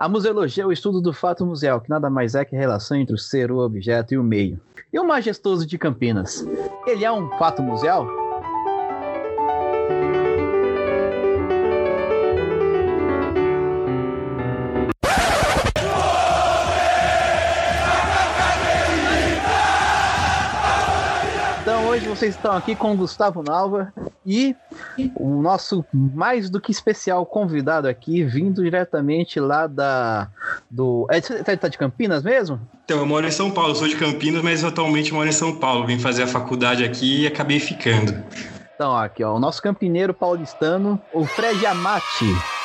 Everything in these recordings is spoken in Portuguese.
A museologia é o estudo do fato museal, que nada mais é que a relação entre o ser, o objeto e o meio. E o majestoso de Campinas? Ele é um fato museal? Vocês estão aqui com o Gustavo Nalva e o nosso mais do que especial convidado aqui, vindo diretamente lá da. Do, é, você tá de Campinas mesmo? Então, eu moro em São Paulo, sou de Campinas, mas atualmente moro em São Paulo. Vim fazer a faculdade aqui e acabei ficando. Então, aqui, ó, o nosso campineiro paulistano, o Fred Amati.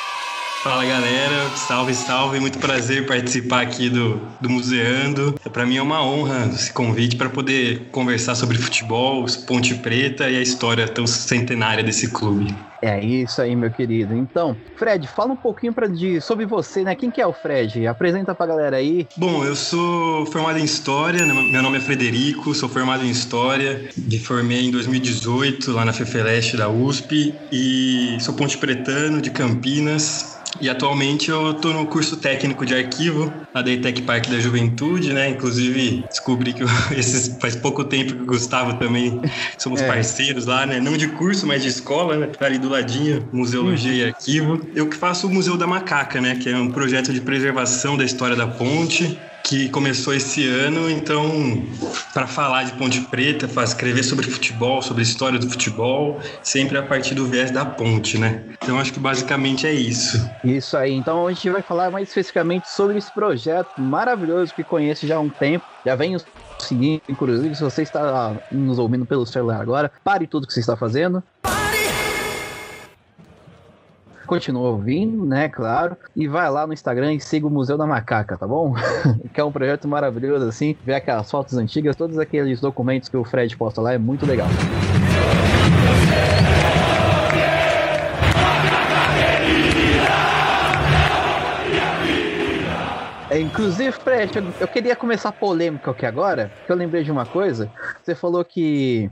Fala galera, salve, salve, muito prazer participar aqui do, do Museando. Para mim é uma honra esse convite para poder conversar sobre futebol, Ponte Preta e a história tão centenária desse clube. É isso aí, meu querido. Então, Fred, fala um pouquinho pra, de, sobre você, né? Quem que é o Fred? Apresenta pra galera aí. Bom, eu sou formado em História, né? meu nome é Frederico, sou formado em História, me formei em 2018 lá na FEFELESTE da USP e sou ponte pretano de Campinas, e atualmente eu estou no curso técnico de arquivo lá da ETEC Parque da Juventude, né? Inclusive descobri que eu, esses, faz pouco tempo que o Gustavo também somos é. parceiros lá, né? Não de curso, mas de escola, né? Tá ali do ladinho, Museologia e Arquivo. Eu que faço o Museu da Macaca, né? Que é um projeto de preservação da história da ponte que começou esse ano, então, para falar de Ponte Preta, para escrever sobre futebol, sobre a história do futebol, sempre a partir do viés da ponte, né? Então, acho que basicamente é isso. Isso aí. Então, a gente vai falar mais especificamente sobre esse projeto maravilhoso que conheço já há um tempo, já venho seguindo, inclusive, se você está nos ouvindo pelo celular agora, pare tudo que você está fazendo. Continua ouvindo, né? Claro. E vai lá no Instagram e siga o Museu da Macaca, tá bom? que é um projeto maravilhoso, assim. Ver aquelas fotos antigas, todos aqueles documentos que o Fred posta lá, é muito legal. É, inclusive, Fred, eu, queria começar polêmica aqui agora, que eu lembrei de uma coisa. Você falou que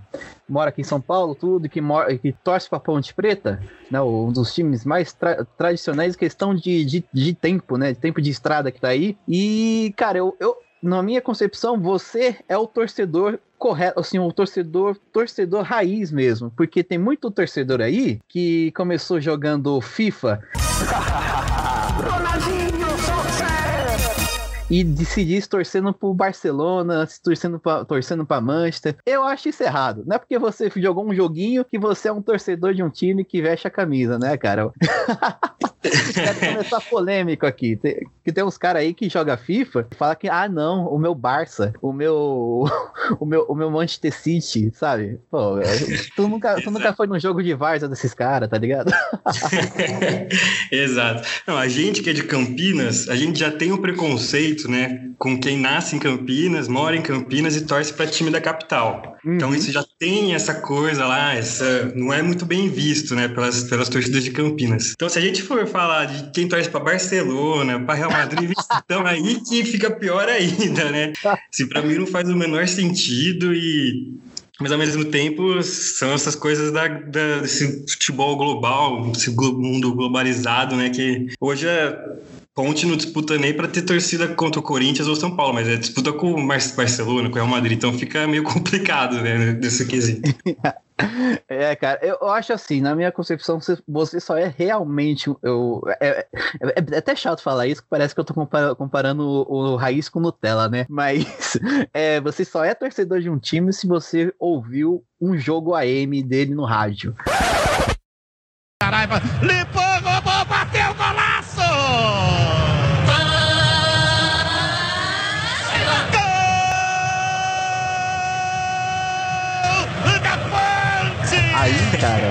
mora aqui em São Paulo, tudo, que, mora, que torce para Ponte Preta, né, um dos times mais tra tradicionais, questão de, de, de, tempo, né, de tempo de estrada que tá aí. E, cara, eu, eu, na minha concepção, você é o torcedor correto, assim, o torcedor, torcedor raiz mesmo, porque tem muito torcedor aí que começou jogando FIFA. e decidir torcendo pro Barcelona, se torcendo pra, torcendo pra Manchester. Eu acho isso errado. Não é porque você jogou um joguinho que você é um torcedor de um time que veste a camisa, né, cara? Quero começar polêmico aqui. Tem, que tem uns caras aí que joga FIFA e fala que, ah, não, o meu Barça, o meu, o meu, o meu Manchester City, sabe? Pô, tu nunca, tu nunca foi num jogo de Varsa desses caras, tá ligado? Exato. Não, a gente que é de Campinas, a gente já tem o um preconceito, né, com quem nasce em Campinas, mora em Campinas e torce para time da capital. Uhum. Então isso já tem essa coisa lá, essa não é muito bem visto, né, pelas, pelas torcidas de Campinas. Então se a gente for falar de quem torce para Barcelona, para Real Madrid, então aí que fica pior ainda, né? Se para mim não faz o menor sentido e mas ao mesmo tempo são essas coisas da, da, desse futebol global, esse mundo globalizado, né? Que hoje é Ponte não disputa nem para ter torcida contra o Corinthians ou São Paulo, mas é disputa com o Barcelona, com o Real Madrid, então fica meio complicado, né, nesse quesito. É, cara, eu acho assim, na minha concepção, você só é realmente. Eu, é, é, é até chato falar isso, parece que eu tô comparando o, o raiz com Nutella, né? Mas é, você só é torcedor de um time se você ouviu um jogo AM dele no rádio. Caraiva, limpou, roubou, bateu, golaço!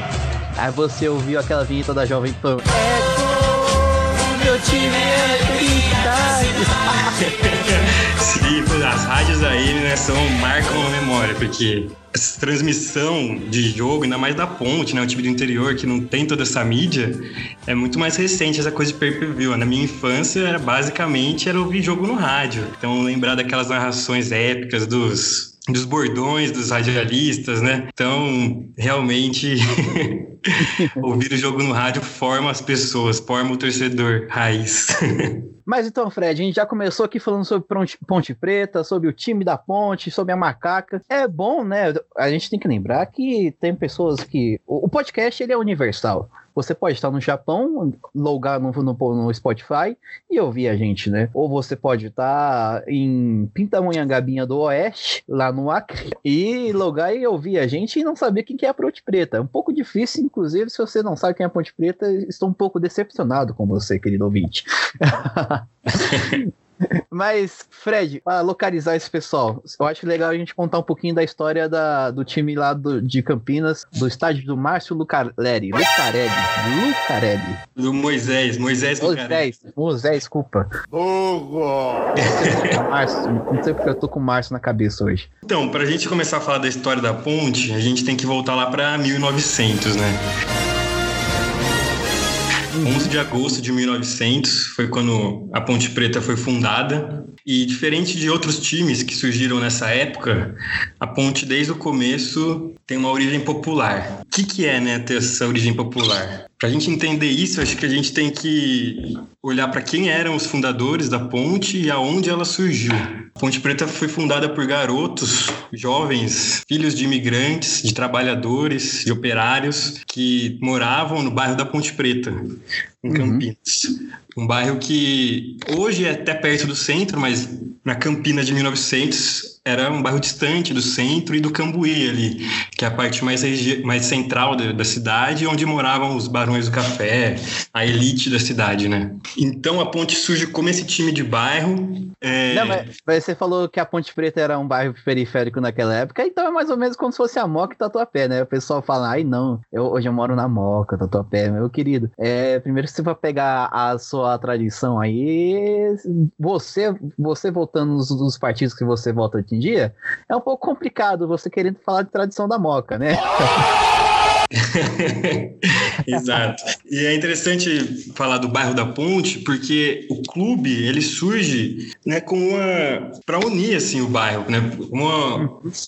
Cara, aí você ouviu aquela vinheta da Jovem Pan. É gol, meu time é Sim, as rádios aí, né, são, marcam a memória, porque essa transmissão de jogo, ainda mais da ponte, né? O time do interior que não tem toda essa mídia, é muito mais recente essa coisa de pay-per-view. Na minha infância, era, basicamente, era ouvir jogo no rádio. Então, lembrar daquelas narrações épicas dos dos bordões dos radialistas, né? Então, realmente, ouvir o jogo no rádio forma as pessoas, forma o torcedor raiz. Mas então, Fred, a gente já começou aqui falando sobre Ponte Preta, sobre o time da Ponte, sobre a macaca. É bom, né? A gente tem que lembrar que tem pessoas que. O podcast ele é universal. Você pode estar no Japão, logar no, no, no, Spotify e ouvir a gente, né? Ou você pode estar em Pintamonhangabinha do Oeste, lá no Acre, e logar e ouvir a gente e não saber quem que é a Ponte Preta. É um pouco difícil, inclusive, se você não sabe quem é a Ponte Preta, estou um pouco decepcionado com você, querido ouvinte. Mas, Fred, para localizar esse pessoal, eu acho legal a gente contar um pouquinho da história da, do time lá do, de Campinas, do estádio do Márcio Lucarelli. Lucarelli. Lucarelli. Do Moisés, Moisés Lucarelli. Moisés, Moisés, desculpa. Hugo! Márcio, não sei porque eu tô com o Márcio na cabeça hoje. Então, pra gente começar a falar da história da ponte, a gente tem que voltar lá pra 1900, né? 11 de agosto de 1900 foi quando a Ponte Preta foi fundada. E diferente de outros times que surgiram nessa época, a Ponte, desde o começo, tem uma origem popular. O que, que é né, ter essa origem popular? Para a gente entender isso, acho que a gente tem que olhar para quem eram os fundadores da ponte e aonde ela surgiu. A Ponte Preta foi fundada por garotos, jovens, filhos de imigrantes, de trabalhadores, de operários que moravam no bairro da Ponte Preta, em uhum. Campinas. Um bairro que hoje é até perto do centro, mas na Campinas de 1900 era um bairro distante do centro e do Cambuí ali, que é a parte mais, mais central da, da, cidade, onde moravam os barões do café, a elite da cidade, né? Então a Ponte surge como esse time de bairro. É... Não, mas, mas, você falou que a Ponte Preta era um bairro periférico naquela época, então é mais ou menos como se fosse a Moca e Tatuapé, né? O pessoal fala, ai não, eu, hoje eu moro na Moca, Tatuapé, meu querido. É, primeiro você vai pegar a sua tradição aí, você, você voltando nos, nos partidos que você vota em dia, é um pouco complicado você querendo falar de tradição da Moca, né? Exato. E é interessante falar do bairro da Ponte, porque o clube ele surge, né, com uma para unir assim o bairro, né,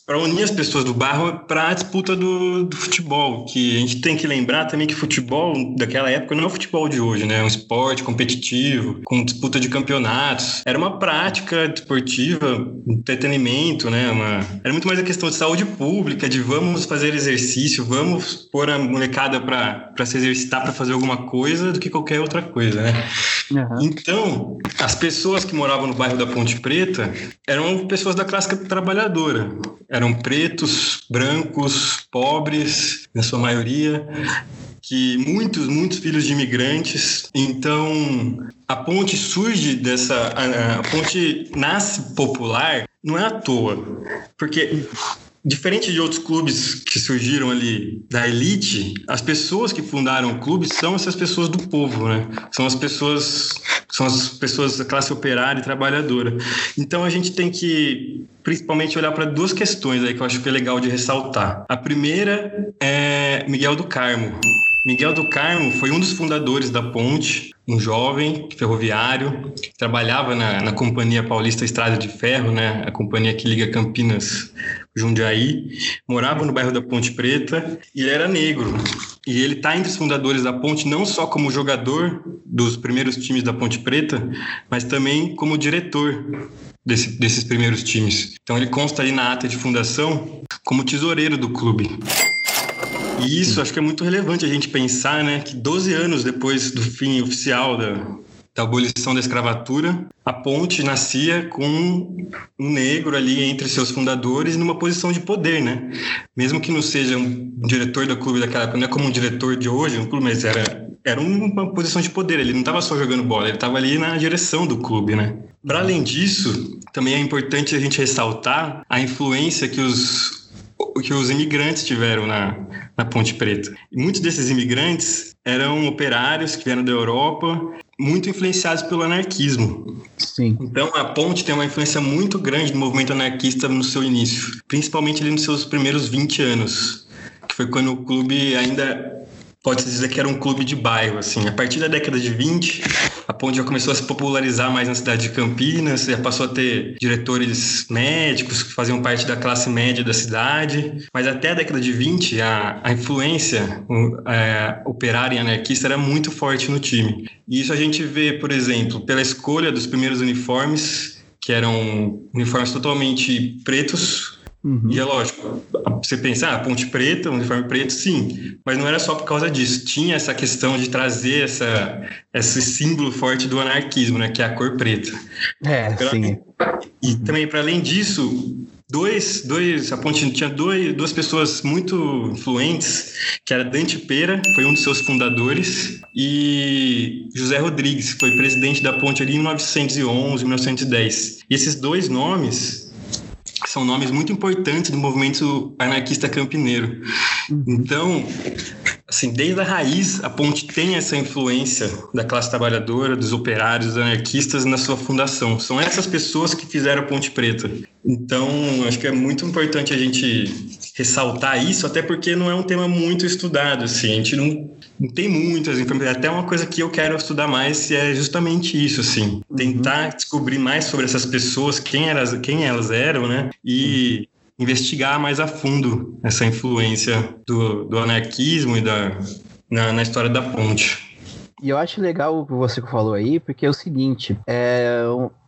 para unir as pessoas do bairro para a disputa do, do, futebol. Que a gente tem que lembrar também que futebol daquela época não é o futebol de hoje, né, é um esporte competitivo com disputa de campeonatos. Era uma prática desportiva, entretenimento, né, uma... era muito mais a questão de saúde pública, de vamos fazer exercício, vamos pôr a molecada para se exercitar, para fazer alguma coisa, do que qualquer outra coisa, né? Uhum. Então, as pessoas que moravam no bairro da Ponte Preta eram pessoas da classe trabalhadora. Eram pretos, brancos, pobres, na sua maioria, que muitos, muitos filhos de imigrantes. Então, a ponte surge dessa. A, a ponte nasce popular, não é à toa. Porque Diferente de outros clubes que surgiram ali da elite, as pessoas que fundaram o clube são essas pessoas do povo, né? São as pessoas, são as pessoas da classe operária e trabalhadora. Então a gente tem que principalmente olhar para duas questões aí que eu acho que é legal de ressaltar. A primeira é Miguel do Carmo. Miguel do Carmo foi um dos fundadores da Ponte, um jovem ferroviário, que trabalhava na, na Companhia Paulista Estrada de Ferro, né, a companhia que liga Campinas Jundiaí, morava no bairro da Ponte Preta e ele era negro. E ele está entre os fundadores da Ponte não só como jogador dos primeiros times da Ponte Preta, mas também como diretor desse, desses primeiros times. Então ele consta ali na ata de fundação como tesoureiro do clube. E isso acho que é muito relevante a gente pensar, né, que 12 anos depois do fim oficial da, da abolição da escravatura, a ponte nascia com um negro ali entre seus fundadores numa posição de poder, né? Mesmo que não seja um diretor do clube daquela época, não é como um diretor de hoje, um clube, mas era, era uma posição de poder. Ele não estava só jogando bola, ele estava ali na direção do clube, né? Para além disso, também é importante a gente ressaltar a influência que os que os imigrantes tiveram na, na Ponte Preta. E muitos desses imigrantes eram operários que vieram da Europa, muito influenciados pelo anarquismo. Sim. Então a Ponte tem uma influência muito grande do movimento anarquista no seu início, principalmente ali nos seus primeiros 20 anos, que foi quando o clube ainda pode-se dizer que era um clube de bairro, assim. A partir da década de 20, a ponte já começou a se popularizar mais na cidade de Campinas, já passou a ter diretores médicos que faziam parte da classe média da cidade, mas até a década de 20 a, a influência é, operária e anarquista era muito forte no time. E isso a gente vê, por exemplo, pela escolha dos primeiros uniformes, que eram uniformes totalmente pretos, Uhum. E é lógico, você pensar, ah, Ponte Preta, uniforme preto, sim, mas não era só por causa disso. Tinha essa questão de trazer essa, esse símbolo forte do anarquismo, né, que é a cor preta. É, pra, sim. E também, para além disso, dois, dois, a Ponte tinha dois, duas pessoas muito influentes, que era Dante Pera, foi um dos seus fundadores, e José Rodrigues, que foi presidente da Ponte ali em 1911, 1910. E esses dois nomes são nomes muito importantes do movimento anarquista campineiro. Uhum. Então, assim, desde a raiz, a Ponte tem essa influência da classe trabalhadora, dos operários, dos anarquistas na sua fundação. São essas pessoas que fizeram a Ponte Preta. Então, acho que é muito importante a gente ressaltar isso, até porque não é um tema muito estudado, assim, a gente não, não tem muitas informações. Até uma coisa que eu quero estudar mais é justamente isso, assim, uhum. tentar descobrir mais sobre essas pessoas, quem elas, quem elas eram, né? E investigar mais a fundo essa influência do, do anarquismo e da, na, na história da ponte. E eu acho legal o que você falou aí, porque é o seguinte, é,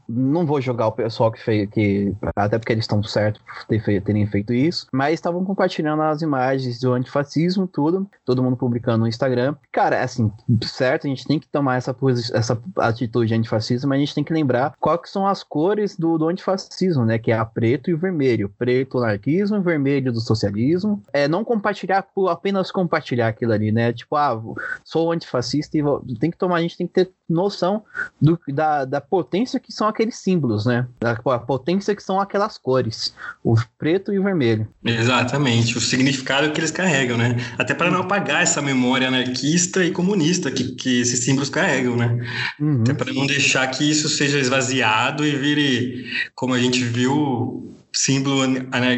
não vou jogar o pessoal que fez, que, até porque eles estão certos por ter terem feito isso, mas estavam compartilhando as imagens do antifascismo, tudo, todo mundo publicando no Instagram. Cara, assim, certo, a gente tem que tomar essa, essa atitude antifascista, mas a gente tem que lembrar quais são as cores do, do antifascismo, né? Que é a preto e o vermelho. Preto, anarquismo, vermelho do socialismo. É não compartilhar por apenas compartilhar aquilo ali, né? Tipo, ah, sou antifascista e vou, tem que tomar, a gente tem que ter noção do, da, da potência que são aqueles símbolos, né? A, a, potência que são aquelas cores, o preto e o vermelho. Exatamente, o significado que eles carregam, né? Até para não apagar essa memória anarquista e comunista que, que esses símbolos carregam, né? Uhum. Até para não deixar que isso seja esvaziado e vire, como a gente viu, símbolo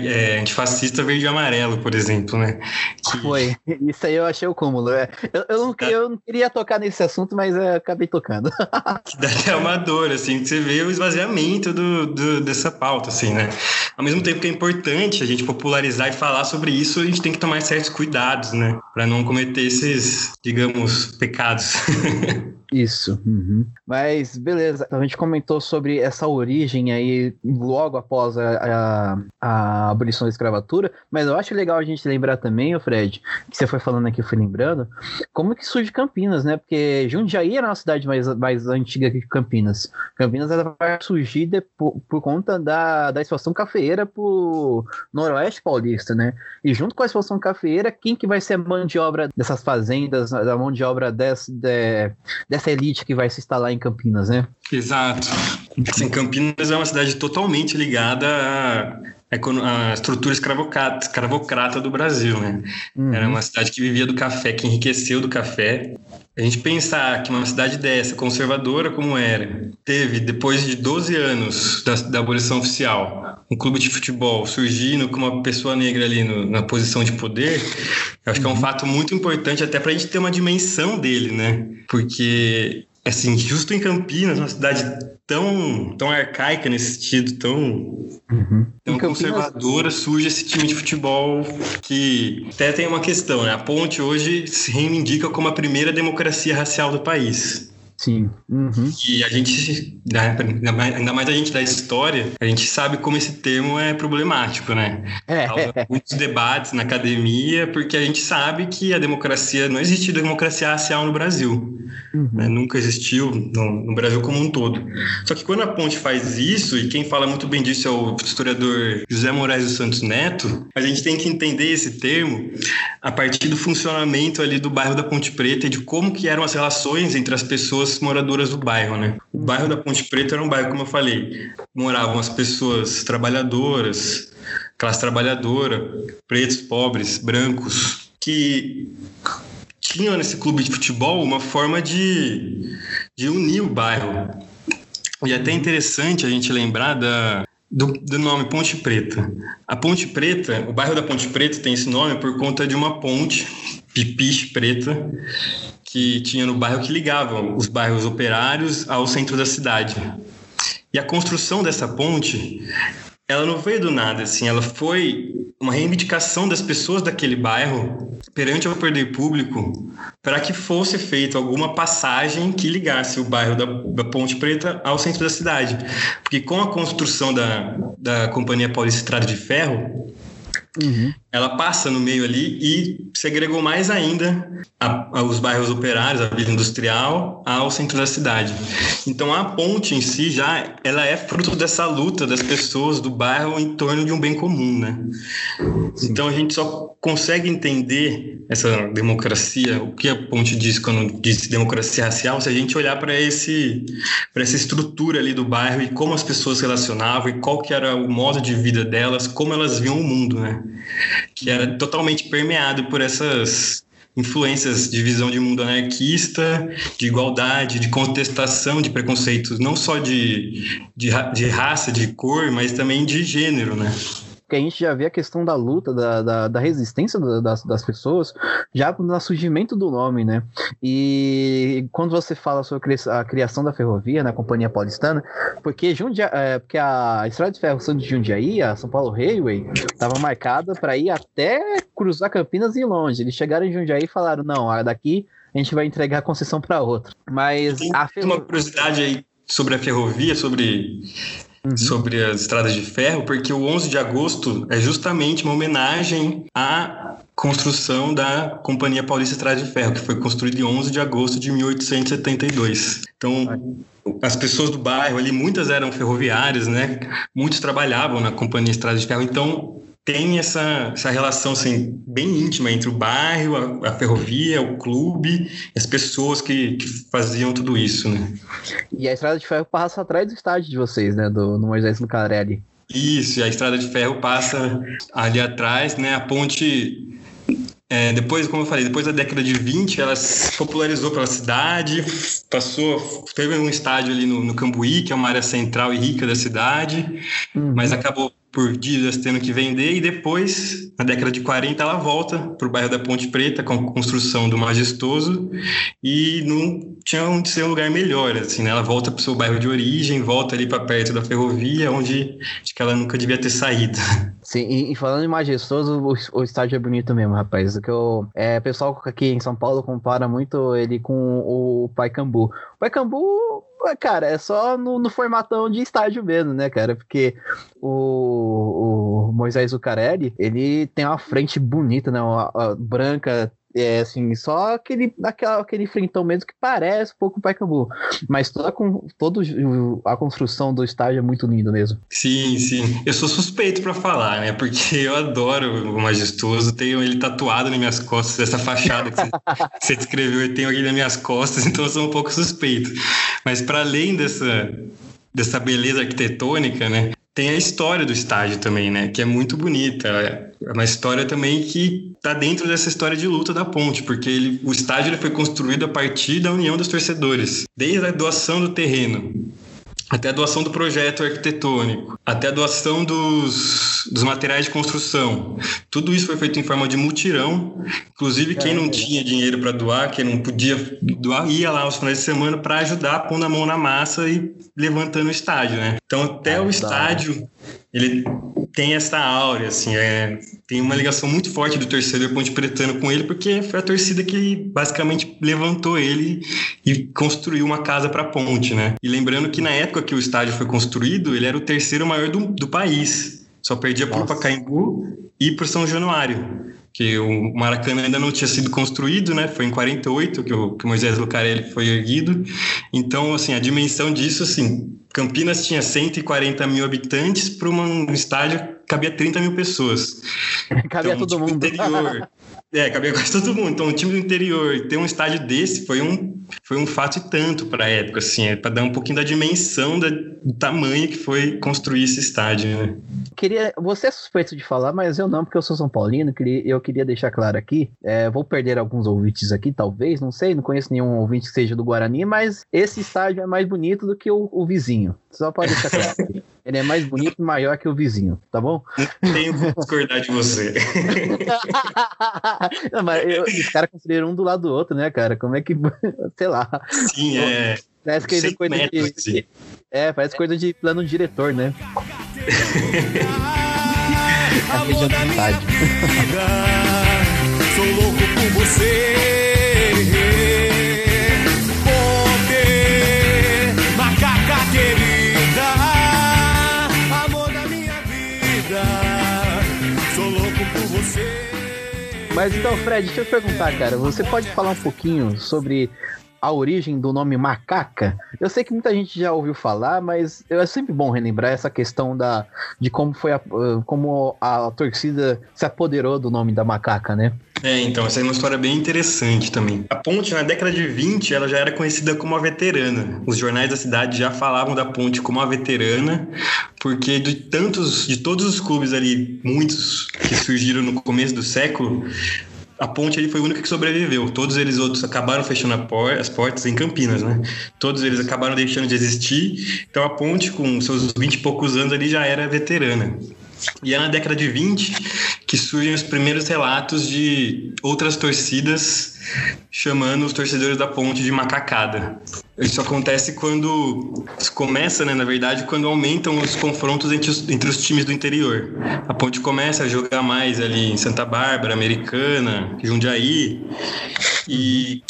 é, antifascista verde e amarelo, por exemplo, né? Que... Foi. Isso aí eu achei o cúmulo. É. Eu, eu, não, eu não queria tocar nesse assunto, mas é, acabei tocando. que dá até uma dor, assim, você vê o esvaziamento do, do, dessa pauta, assim, né? Ao mesmo tempo que é importante a gente popularizar e falar sobre isso, a gente tem que tomar certos cuidados, né? Para não cometer esses, digamos, pecados. Isso. Uhum. Mas beleza, a gente comentou sobre essa origem aí logo após a, a, a, abolição da escravatura, mas eu acho legal a gente lembrar também, o Fred, que você foi falando aqui, eu fui lembrando, como que surge Campinas, né? Porque Jundiaí era uma cidade mais, mais antiga que Campinas. Campinas ela vai surgir por, por conta da, da expansão cafeeira pro noroeste paulista, né? E junto com a expansão cafeeira, quem que vai ser a mão de obra dessas fazendas, da mão de obra desse, de, dessa elite que vai se instalar em Campinas, né? Exato. Assim, Campinas é uma cidade totalmente ligada a, a estrutura escravocrata, escravocrata do Brasil, né? Uhum. Era uma cidade que vivia do café, que enriqueceu do café. A gente pensar que uma cidade dessa, conservadora como era, teve, depois de 12 anos da, da abolição oficial, um clube de futebol surgindo com uma pessoa negra ali no, na posição de poder, eu acho que é um uhum. fato muito importante até para a gente ter uma dimensão dele, né? Porque assim, justo em Campinas, uma cidade tão, tão arcaica nesse sentido, tão, uhum. tão conservadora, surge esse time de futebol que até tem uma questão, né? A Ponte hoje se reivindica como a primeira democracia racial do país. Sim. Uhum. E a gente, né, ainda mais a gente da história, a gente sabe como esse termo é problemático, né? É. Há muitos debates na academia, porque a gente sabe que a democracia, não existe democracia racial no Brasil. Uhum. Né? Nunca existiu no, no, Brasil como um todo. Só que quando a Ponte faz isso, e quem fala muito bem disso é o historiador José Moraes dos Santos Neto, a gente tem que entender esse termo a partir do funcionamento ali do bairro da Ponte Preta e de como que eram as relações entre as pessoas moradoras do bairro, né? O bairro da Ponte Preta era um bairro, como eu falei, moravam as pessoas trabalhadoras, classe trabalhadora, pretos, pobres, brancos, que tinham nesse clube de futebol uma forma de, de unir o bairro. E é até interessante a gente lembrar da, do, do, nome Ponte Preta. A Ponte Preta, o bairro da Ponte Preta tem esse nome por conta de uma ponte, Pipiche Preta, que tinha no bairro que ligavam os bairros operários ao centro da cidade. E a construção dessa ponte, ela não veio do nada, assim, ela foi uma reivindicação das pessoas daquele bairro perante o poder público para que fosse feita alguma passagem que ligasse o bairro da, da, Ponte Preta ao centro da cidade. Porque com a construção da, da Companhia Paulista Estrada de Ferro, Uhum. Ela passa no meio ali e segregou mais ainda a, a, os bairros operários, a Vila Industrial, ao centro da cidade. Então a ponte em si já ela é fruto dessa luta das pessoas do bairro em torno de um bem comum, né? Então a gente só consegue entender essa democracia, o que a ponte diz quando diz democracia racial, se a gente olhar para esse para essa estrutura ali do bairro e como as pessoas se relacionavam e qual que era o modo de vida delas, como elas viam o mundo, né? Que era totalmente permeado por essas influências de visão de mundo anarquista, de igualdade, de contestação de preconceitos, não só de, de, de raça, de cor, mas também de gênero, né? Que a gente já vê a questão da luta, da, da, da resistência das, das pessoas, já no surgimento do nome, né? E quando você fala sobre a criação da ferrovia na Companhia Paulistana, porque, Jundia, é, porque a Estrada de Ferro Santos de Jundiaí, a São Paulo Railway, estava marcada para ir até cruzar Campinas e ir longe. Eles chegaram em Jundiaí e falaram: não, daqui a gente vai entregar a concessão para outra. Mas Tem a ferro... uma curiosidade aí sobre a ferrovia, sobre uhum. sobre as estradas de ferro, porque o 11 de agosto é justamente uma homenagem à construção da Companhia Paulista Estrada de Ferro, que foi construída em 11 de agosto de 1872. Então, as pessoas do bairro ali, muitas eram ferroviárias, né? Muitos trabalhavam na Companhia Estrada de Ferro. Então, tem essa, essa relação assim, bem íntima entre o bairro, a, a ferrovia, o clube, as pessoas que, que, faziam tudo isso, né? E a estrada de ferro passa atrás do estádio de vocês, né? Do, no Moisés Lucarelli. Isso, e a estrada de ferro passa ali atrás, né? A ponte é, depois, como eu falei, depois da década de 20, ela se popularizou pela cidade, passou, teve um estádio ali no, no Cambuí, que é uma área central e rica da cidade, uhum. mas acabou por dívidas tendo que vender e depois, na década de 40, ela volta para o bairro da Ponte Preta com a construção do Majestoso e não tinha onde ser um lugar melhor, assim, né? Ela volta para o seu bairro de origem, volta ali para perto da ferrovia, onde acho que ela nunca devia ter saído. Sim, e, e falando em Majestoso, o, o, estádio é bonito mesmo, rapaz. O que eu, é, pessoal aqui em São Paulo compara muito ele com o Paicambu. O Paicambu cara, é só no, no, formatão de estádio mesmo, né, cara? Porque o, o Moisés Zucarelli, ele tem uma frente bonita, né? Uma, uma branca, é assim, só aquele, aquela, aquele frentão mesmo que parece um pouco o Paicambu. Mas toda, todo a construção do estádio é muito lindo mesmo. Sim, sim. Eu sou suspeito para falar, né? Porque eu adoro o Majestoso. Tenho ele tatuado nas minhas costas, essa fachada que você, descreveu, eu tenho aqui nas minhas costas, então eu sou um pouco suspeito. Mas para além dessa, dessa beleza arquitetônica, né? Tem a história do estádio também, né? Que é muito bonita. É uma história também que está dentro dessa história de luta da ponte, porque ele, o estádio ele foi construído a partir da união dos torcedores, desde a doação do terreno até a doação do projeto arquitetônico, até a doação dos, dos materiais de construção. Tudo isso foi feito em forma de mutirão. Inclusive, quem não tinha dinheiro para doar, quem não podia doar, ia lá aos finais de semana para ajudar, pondo a mão na massa e levantando o estádio, né? Então, até ah, o estádio, ele tem essa áurea, assim, é, tem uma ligação muito forte do torcedor Ponte Pretano com ele, porque foi a torcida que basicamente levantou ele e construiu uma casa para a ponte, né? E lembrando que na época que o estádio foi construído, ele era o terceiro maior do, do país. Só perdia para o Pacaembu e para São Januário que o Maracanã ainda não tinha sido construído, né? Foi em 48 que o, que o Moisés Lucarelli foi erguido. Então, assim, a dimensão disso, assim, Campinas tinha 140 mil habitantes para um estádio cabia 30 mil pessoas. cabia então, todo mundo. Interior, É, cabia quase todo mundo. Então, o time do interior ter um estádio desse foi um, foi um fato e tanto para a época, assim, é para dar um pouquinho da dimensão da, do tamanho que foi construir esse estádio, né? Queria, você é suspeito de falar, mas eu não, porque eu sou São Paulino. Queria, eu queria deixar claro aqui. É, vou perder alguns ouvintes aqui, talvez, não sei, não conheço nenhum ouvinte que seja do Guarani, mas esse estádio é mais bonito do que o, o vizinho. Só pode deixar claro. Ele é mais bonito e maior que o vizinho, tá bom? Não tenho como discordar de você. Não, mas eu, os caras construíram um do lado do outro, né, cara? Como é que. Sei lá. Sim, é. Parece que é 100 coisa metros, de. assim. É, parece coisa de plano diretor, né? A região de vontade. vida. Sou louco por você. Poder, macaca querida, amor da minha vida. Sou louco por você. Mas então, Fred, deixa eu te perguntar, cara. Você pode falar um pouquinho sobre a origem do nome macaca? Eu sei que muita gente já ouviu falar, mas é sempre bom relembrar essa questão da, de como foi a, uh, como a torcida se apoderou do nome da macaca, né? É, então, essa é uma história bem interessante também. A ponte, na década de 20, ela já era conhecida como a veterana. Os jornais da cidade já falavam da ponte como a veterana, porque de tantos, de todos os clubes ali, muitos que surgiram no começo do século, a ponte ali foi a única que sobreviveu. Todos eles outros acabaram fechando por- as portas em Campinas, né? Todos eles acabaram deixando de existir. Então a ponte, com seus 20 e poucos anos ali, já era veterana. E é na década de 20 que surgem os primeiros relatos de outras torcidas chamando os torcedores da ponte de macacada. Isso acontece quando começa, né, na verdade, quando aumentam os confrontos entre os, entre os times do interior. A ponte começa a jogar mais ali em Santa Bárbara, Americana, Jundiaí, e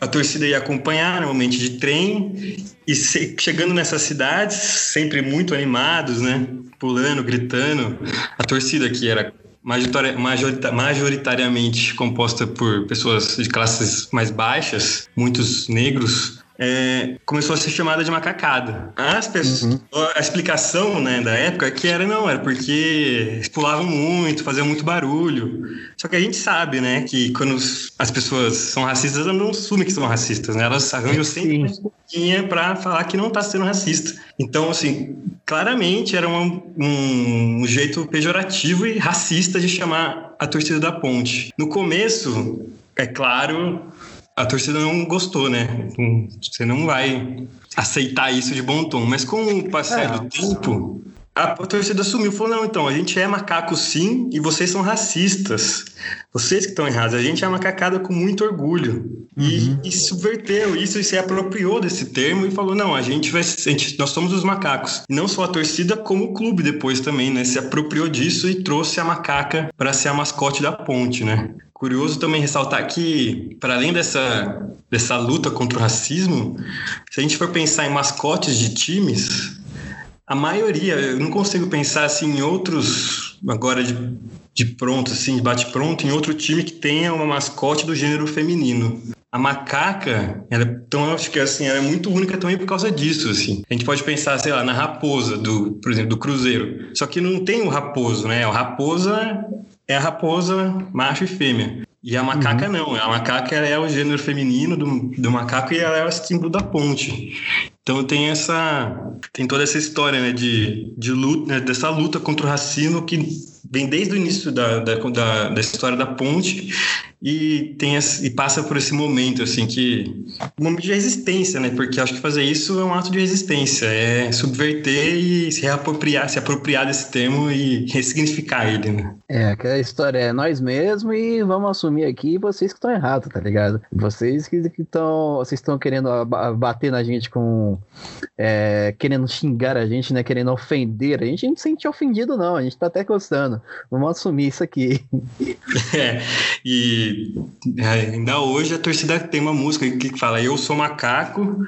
a torcida ia acompanhar, normalmente de trem, e chegando nessas cidades, sempre muito animados, né? Pulando, gritando. A torcida que era majorita- majoritariamente composta por pessoas de classes mais baixas, muitos negros, é, começou a ser chamada de macacada. As pessoas, A explicação né, da época é que era não, era porque eles pulavam muito, faziam muito barulho. Só que a gente sabe, né, que quando as pessoas são racistas, elas não assumem que são racistas, né? Elas arranjam sempre uma Sim. desculpinha para falar que não tá sendo racista. Então, assim, claramente era um, um jeito pejorativo e racista de chamar a torcida da ponte. No começo, é claro, a torcida não gostou, né? Não- Você não vai aceitar isso de bom tom. Mas com o passar É. do tempo, a, a torcida assumiu. Falou, não, então, a gente é macaco sim e vocês são racistas. Vocês que estão errados. A gente é macacada com muito orgulho. E, e subverteu isso e se apropriou desse termo e falou, não, a gente vai... a gente- nós somos os macacos. E não só a torcida, como o clube depois também, né? Se apropriou disso e trouxe a macaca para ser a mascote da ponte, né? Curioso também ressaltar que, para além dessa, dessa luta contra o racismo, se a gente for pensar em mascotes de times, a maioria, eu não consigo pensar assim em outros, agora de, de pronto, assim, de bate-pronto, em outro time que tenha uma mascote do gênero feminino. A macaca, ela, é acho que assim, ela é muito única também por causa disso, assim. A gente pode pensar, sei lá, na raposa, do, por exemplo, do Cruzeiro. Só que não tem o raposo, né? O raposa é a raposa macho e fêmea. E a macaca não, a macaca é o gênero feminino do, do macaco e ela é o símbolo da ponte. Então tem essa tem toda essa história né, de, de luta, né, dessa luta contra o racismo que vem desde o início da, da, da, da história da ponte e tem e passa por esse momento assim que um momento de resistência, né? Porque acho que fazer isso é um ato de resistência, é subverter e se reapropriar, se apropriar desse termo e ressignificar ele, né? É, aquela história é nós mesmos e vamos assumir aqui vocês que estão errados, tá ligado? Vocês que estão. Vocês estão querendo bater na gente com. É, querendo xingar a gente, né? Querendo ofender a gente. A gente não se sente ofendido, não. A gente tá até gostando. Vamos assumir isso aqui. É, e é, ainda hoje a torcida tem uma música que fala eu sou macaco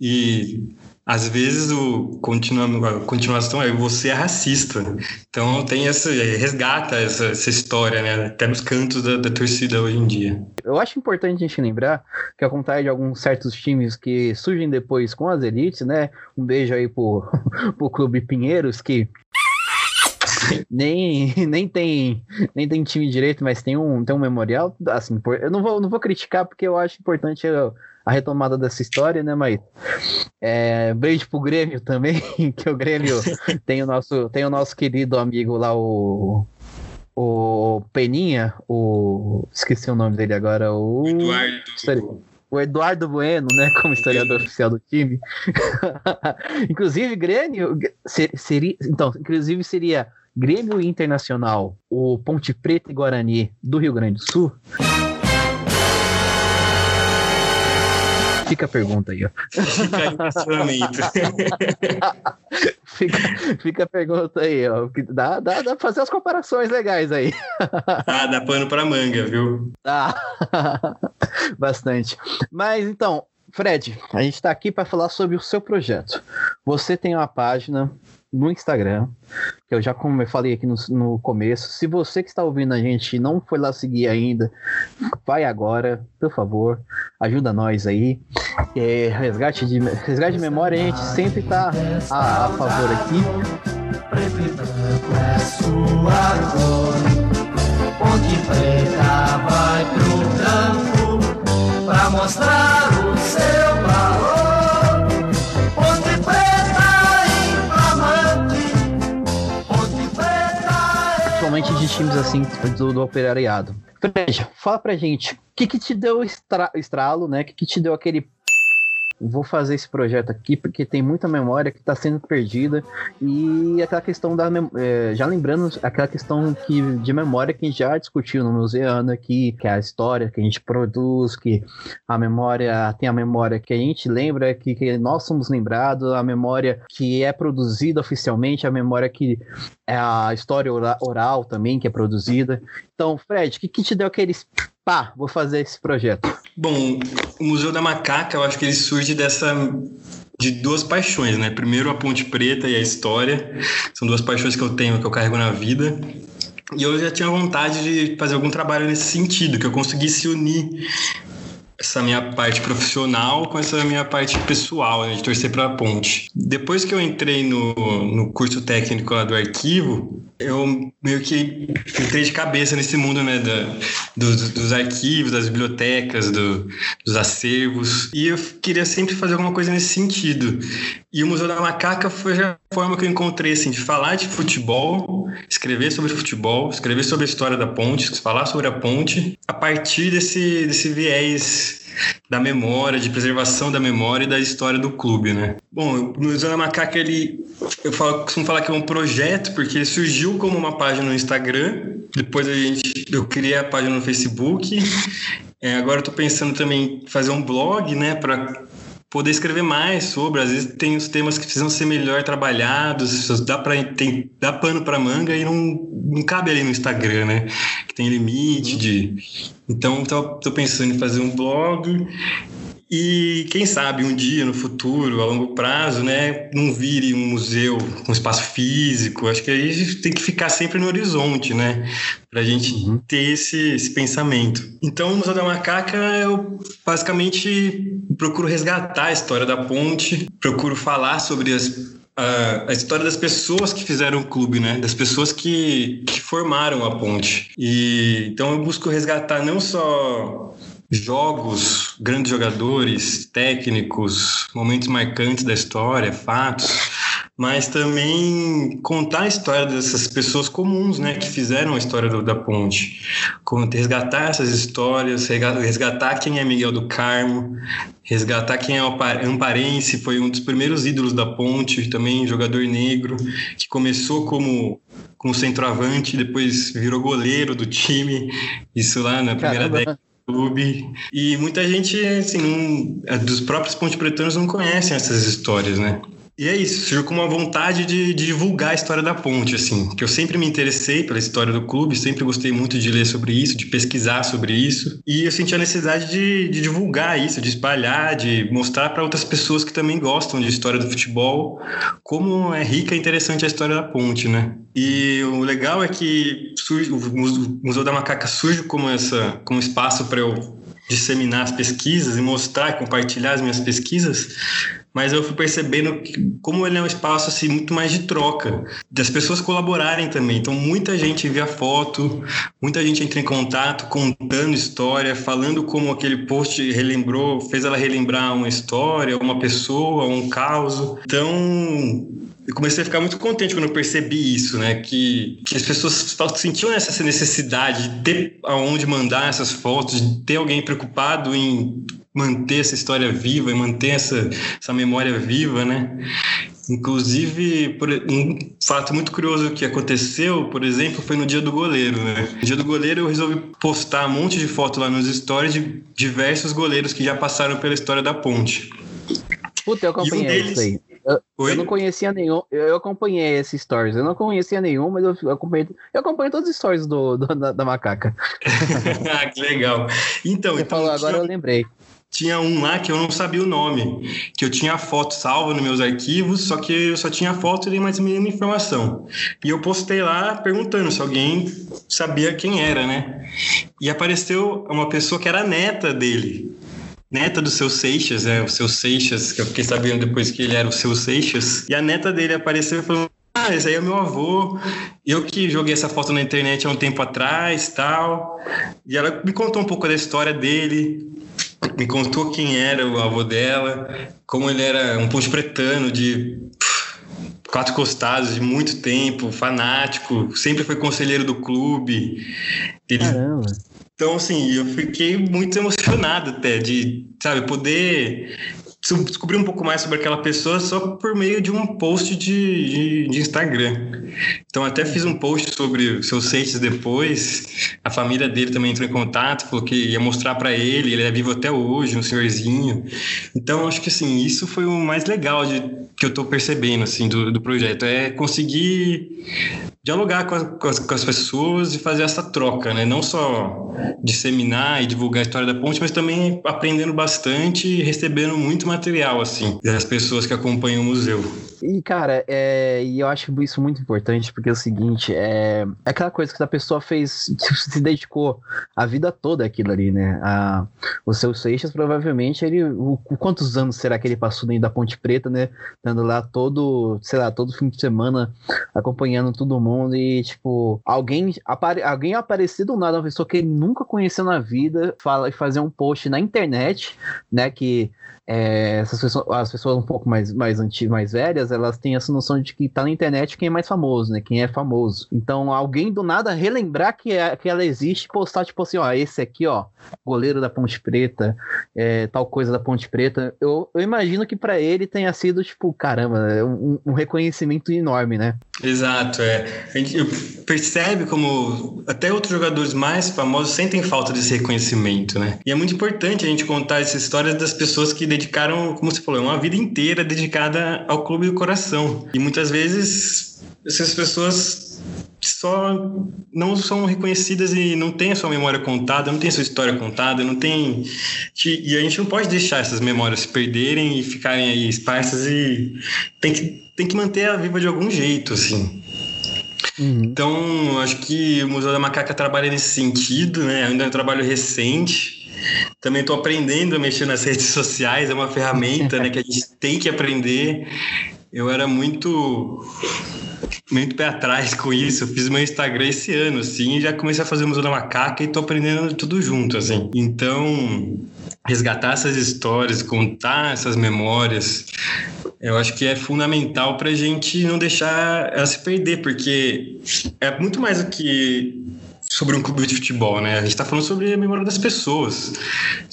e às vezes o continua, a continuação é você é racista. Então tem essa resgata essa, essa história, né? Até nos cantos da, da torcida hoje em dia. Eu acho importante a gente lembrar que, ao contrário de alguns certos times que surgem depois com as elites, né? Um beijo aí pro, pro Clube Pinheiros, que nem, nem, tem, nem tem time direito, mas tem um, tem um memorial. Assim, eu não vou, não vou criticar porque eu acho importante a, a retomada dessa história, né? Mas é, beijo pro Grêmio também, que o Grêmio tem o nosso, tem o nosso querido amigo lá, o. O Peninha, o. Esqueci o nome dele agora, o. Eduardo. o Eduardo Bueno, né, como historiador oficial do time. inclusive, Grêmio seria, então, inclusive seria Grêmio Internacional, o Ponte Preta e Guarani do Rio Grande do Sul. Fica a pergunta aí, ó. Fica aí fica, fica a pergunta aí, ó. Dá, dá, dá pra fazer as comparações legais aí. Ah, dá pano pra manga, viu? Ah, bastante. Mas então, Fred, a gente está aqui para falar sobre o seu projeto. Você tem uma página no Instagram, que eu já como eu falei aqui no, no começo. Se você que está ouvindo a gente não foi lá seguir ainda, vai agora, por favor, ajuda nós aí. É, resgate, de, resgate de memória, a gente sempre está a, a favor aqui. Preta vai pro campo pra mostrar o de times assim do, do operariado. Fred, fala pra gente, o que que te deu estra, estralo, né? O que que te deu aquele vou fazer esse projeto aqui porque tem muita memória que está sendo perdida. E aquela questão da é, já lembrando aquela questão que de memória que já discutiu no museano aqui que é a história que a gente produz que a memória tem a memória que a gente lembra que, que nós somos lembrados a memória que é produzida oficialmente a memória que é a história oral também que é produzida. Então Fred o que, que te deu aqueles pá vou fazer esse projeto Bom, o Museu da Macaca, eu acho que ele surge dessa de duas paixões, né? Primeiro a Ponte Preta e a história. São duas paixões que eu tenho, que eu carrego na vida. E eu já tinha vontade de fazer algum trabalho nesse sentido, que eu conseguisse unir essa minha parte profissional com essa minha parte pessoal, né, de torcer para a ponte. Depois que eu entrei no, no curso técnico lá do arquivo, eu meio que entrei de cabeça nesse mundo né, da, dos, dos arquivos, das bibliotecas, do, dos acervos, e eu queria sempre fazer alguma coisa nesse sentido. E o Museu da Macaca foi a forma que eu encontrei assim, de falar de futebol, escrever sobre futebol, escrever sobre a história da ponte, falar sobre a ponte, a partir desse, desse viés da memória, de preservação da memória e da história do clube, né? Bom, o Museu da Macaca, ele, eu falo, costumo falar que é um projeto, porque ele surgiu como uma página no Instagram, depois a gente, eu criei a página no Facebook, é, agora eu tô pensando também em fazer um blog, né, para poder escrever mais sobre. Às vezes tem os temas que precisam ser melhor trabalhados, dá para tem dá pano para manga e não, não cabe ali no Instagram, né? Que tem limite de. Então tô pensando em fazer um blog e quem sabe um dia no futuro, a longo prazo, né, não vire um museu com espaço físico. Acho que aí a gente tem que ficar sempre no horizonte, né, para a gente uhum. ter esse, esse pensamento. Então, o Museu da Macaca, eu basicamente procuro resgatar a história da ponte, procuro falar sobre as a, a, história das pessoas que fizeram o clube, né? Das pessoas que, que formaram a ponte. E então eu busco resgatar não só jogos, grandes jogadores, técnicos, momentos marcantes da história, fatos, mas também contar a história dessas pessoas comuns, né, que fizeram a história do, da ponte, resgatar essas histórias, resgatar quem é Miguel do Carmo, resgatar quem é o Amparense, foi um dos primeiros ídolos da ponte, também jogador negro, que começou como como centroavante, depois virou goleiro do time, isso lá na primeira Caramba. década clube. E muita gente, assim, não, dos próprios ponte pretanos não conhecem essas histórias, né? E é isso, surgiu com uma vontade de, de, divulgar a história da ponte, assim, que eu sempre me interessei pela história do clube, sempre gostei muito de ler sobre isso, de pesquisar sobre isso, e eu senti a necessidade de, de divulgar isso, de espalhar, de mostrar para outras pessoas que também gostam de história do futebol, como é rica e interessante a história da ponte, né? E o legal é que surge, o Museu da Macaca surge como essa, como espaço para eu disseminar as pesquisas e mostrar e compartilhar as minhas pesquisas, mas eu fui percebendo como ele é um espaço assim muito mais de troca, das pessoas colaborarem também. Então muita gente via foto, muita gente entra em contato, contando história, falando como aquele post relembrou, fez ela relembrar uma história, uma pessoa, um caos. Então eu comecei a ficar muito contente quando eu percebi isso, né? Que, que as pessoas sentiam essa necessidade de ter aonde mandar essas fotos, de ter alguém preocupado em manter essa história viva e manter essa, essa memória viva, né? Inclusive, por, um fato muito curioso que aconteceu, por exemplo, foi no dia do goleiro, né? No dia do goleiro eu resolvi postar um monte de foto lá nos stories de diversos goleiros que já passaram pela história da ponte. Puta, eu acompanhei um deles... isso aí. Eu, eu, não conhecia nenhum. Eu, acompanhei esses stories. Eu não conhecia nenhum, mas eu acompanhei. Eu acompanhei todos os stories do, do da, da, macaca. ah, que legal. Então, Você então falou, agora eu lembrei tinha um lá que eu não sabia o nome, que eu tinha a foto salva nos meus arquivos, só que eu só tinha a foto e mais nenhuma informação. E eu postei lá perguntando se alguém sabia quem era, né? E apareceu uma pessoa que era neta dele. Neta do seu Seixas, é, o seu Seixas, que eu fiquei sabendo depois que ele era o seu Seixas. E a neta dele apareceu e falou: ah, esse aí é meu avô. Eu que joguei essa foto na internet há um tempo atrás, tal. E ela me contou um pouco da história dele, me contou quem era o avô dela, como ele era um ponte pretano de quatro costados de muito tempo, fanático, sempre foi conselheiro do clube. Ele... Caramba. Então, assim, eu fiquei muito emocionado até de, sabe, poder descobrir um pouco mais sobre aquela pessoa só por meio de um post de, de, de Instagram. Então até fiz um post sobre o seu Seixas depois. A família dele também entrou em contato, falou que ia mostrar para ele, ele é vivo até hoje, um senhorzinho. Então acho que assim, isso foi o mais legal de, que eu estou percebendo assim do, do projeto, é conseguir dialogar com, a, com, as, com, as, pessoas e fazer essa troca, né? Não só disseminar e divulgar a história da ponte, mas também aprendendo bastante e recebendo muito material, assim, das pessoas que acompanham o museu. E, cara, é, e eu acho isso muito importante, porque é o seguinte, é, é aquela coisa que a pessoa fez, se dedicou a vida toda aquilo ali, né? A, o seu Seixas, provavelmente, ele. O, quantos anos será que ele passou dentro da Ponte Preta, né? Dando lá todo, sei lá, todo fim de semana, acompanhando todo mundo e, tipo, alguém, apare, alguém aparecer do nada, uma pessoa que ele nunca conheceu na vida, fala e fazer um post na internet, né? Que é, essas pessoas, as pessoas um pouco mais, mais antigas, mais velhas, elas têm essa noção de que tá na internet quem é mais famoso, né? Quem é famoso. Então, alguém do nada relembrar que, é, que ela existe postar, tipo assim, ó, esse aqui, ó, goleiro da Ponte Preta, é, tal coisa da Ponte Preta. Eu, eu imagino que para ele tenha sido, tipo, caramba, um, um, reconhecimento enorme, né? Exato, é. A gente percebe como até outros jogadores mais famosos sentem falta desse reconhecimento, né? E é muito importante a gente contar essas histórias das pessoas que dedicaram, como você falou, uma vida inteira dedicada ao clube do coração. E muitas vezes essas pessoas só não são reconhecidas e não têm a sua memória contada, não tem a sua história contada, não tem e a gente não pode deixar essas memórias se perderem e ficarem aí esparsas e tem que tem que manter a viva de algum jeito assim. Uhum. Então, acho que o Museu da Macaca trabalha nesse sentido, né? Ainda é um trabalho recente, também estou aprendendo a mexer nas redes sociais, é uma ferramenta né, que a gente tem que aprender. Eu era muito muito pé atrás com isso. Eu fiz meu Instagram esse ano, assim, já comecei a fazer o Museu da Macaca e tô aprendendo tudo junto, assim. Então, resgatar essas histórias, contar essas memórias, eu acho que é fundamental para a gente não deixar ela se perder, porque é muito mais do que sobre um clube de futebol, né? A gente está falando sobre a memória das pessoas,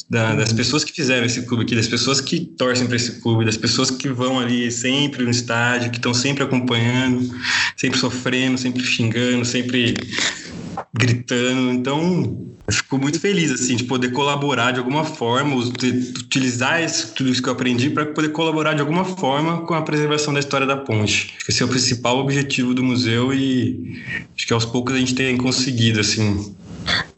da, das pessoas que fizeram esse clube aqui, das pessoas que torcem para esse clube, das pessoas que vão ali sempre no estádio, que estão sempre acompanhando, sempre sofrendo, sempre xingando, sempre gritando. Então, fico muito feliz assim de poder colaborar de alguma forma, utilizar isso, tudo isso que eu aprendi para poder colaborar de alguma forma com a preservação da história da ponte. Acho que esse é o principal objetivo do museu e acho que aos poucos a gente tem conseguido assim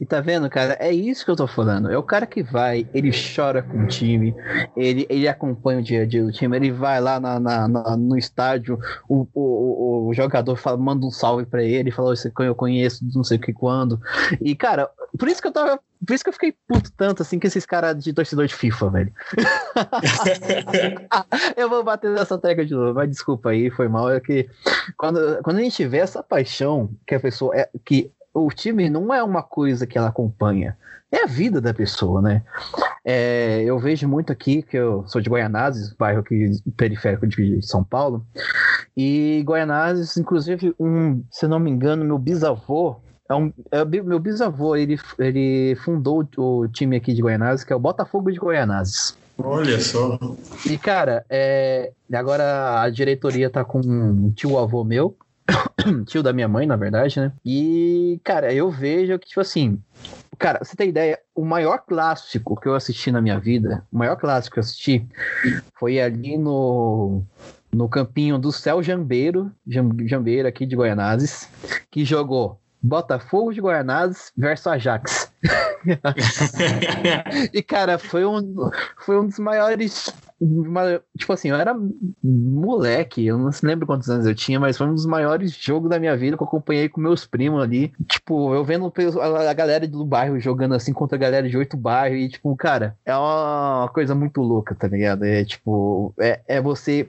e tá vendo, cara? É isso que eu tô falando. É o cara que vai, ele chora com o time, ele, ele acompanha o dia a dia do time, ele vai lá na, na, na no estádio, o, o, o, jogador fala, manda um salve pra ele, fala, eu conheço, não sei o que quando. E, cara, por isso que eu tava. Por isso que eu fiquei puto tanto assim com esses caras de torcedor de FIFA, velho. eu vou bater nessa treca de novo, mas desculpa aí, foi mal. É que quando, quando a gente vê essa paixão que a pessoa é. que o time não é uma coisa que ela acompanha, é a vida da pessoa, né? É, eu vejo muito aqui, que eu sou de Goianazes, bairro aqui periférico de São Paulo, e Goianazes, inclusive, um, se não me engano, meu bisavô É um, é, meu bisavô, ele, ele fundou o time aqui de Goianazes, que é o Botafogo de Goianazes. Olha só. E, cara, é, agora a diretoria tá com um tio avô meu, tio da minha mãe, na verdade, né? E, cara, eu vejo que, tipo assim, cara, você tem ideia, o maior clássico que eu assisti na minha vida, o maior clássico que eu assisti foi ali no no campinho do Céu Jambeiro, Jambeiro aqui de Goianazes, que jogou Botafogo de Guaianazes versus Ajax. e, cara, foi um, foi um dos maiores. Uma, tipo assim, eu era moleque, eu não lembro quantos anos eu tinha, mas foi um dos maiores jogos da minha vida que eu acompanhei com meus primos ali. Tipo, eu vendo a galera do bairro jogando assim contra a galera de oito bairros, e, tipo, cara, é uma coisa muito louca, tá ligado? É tipo, é, é você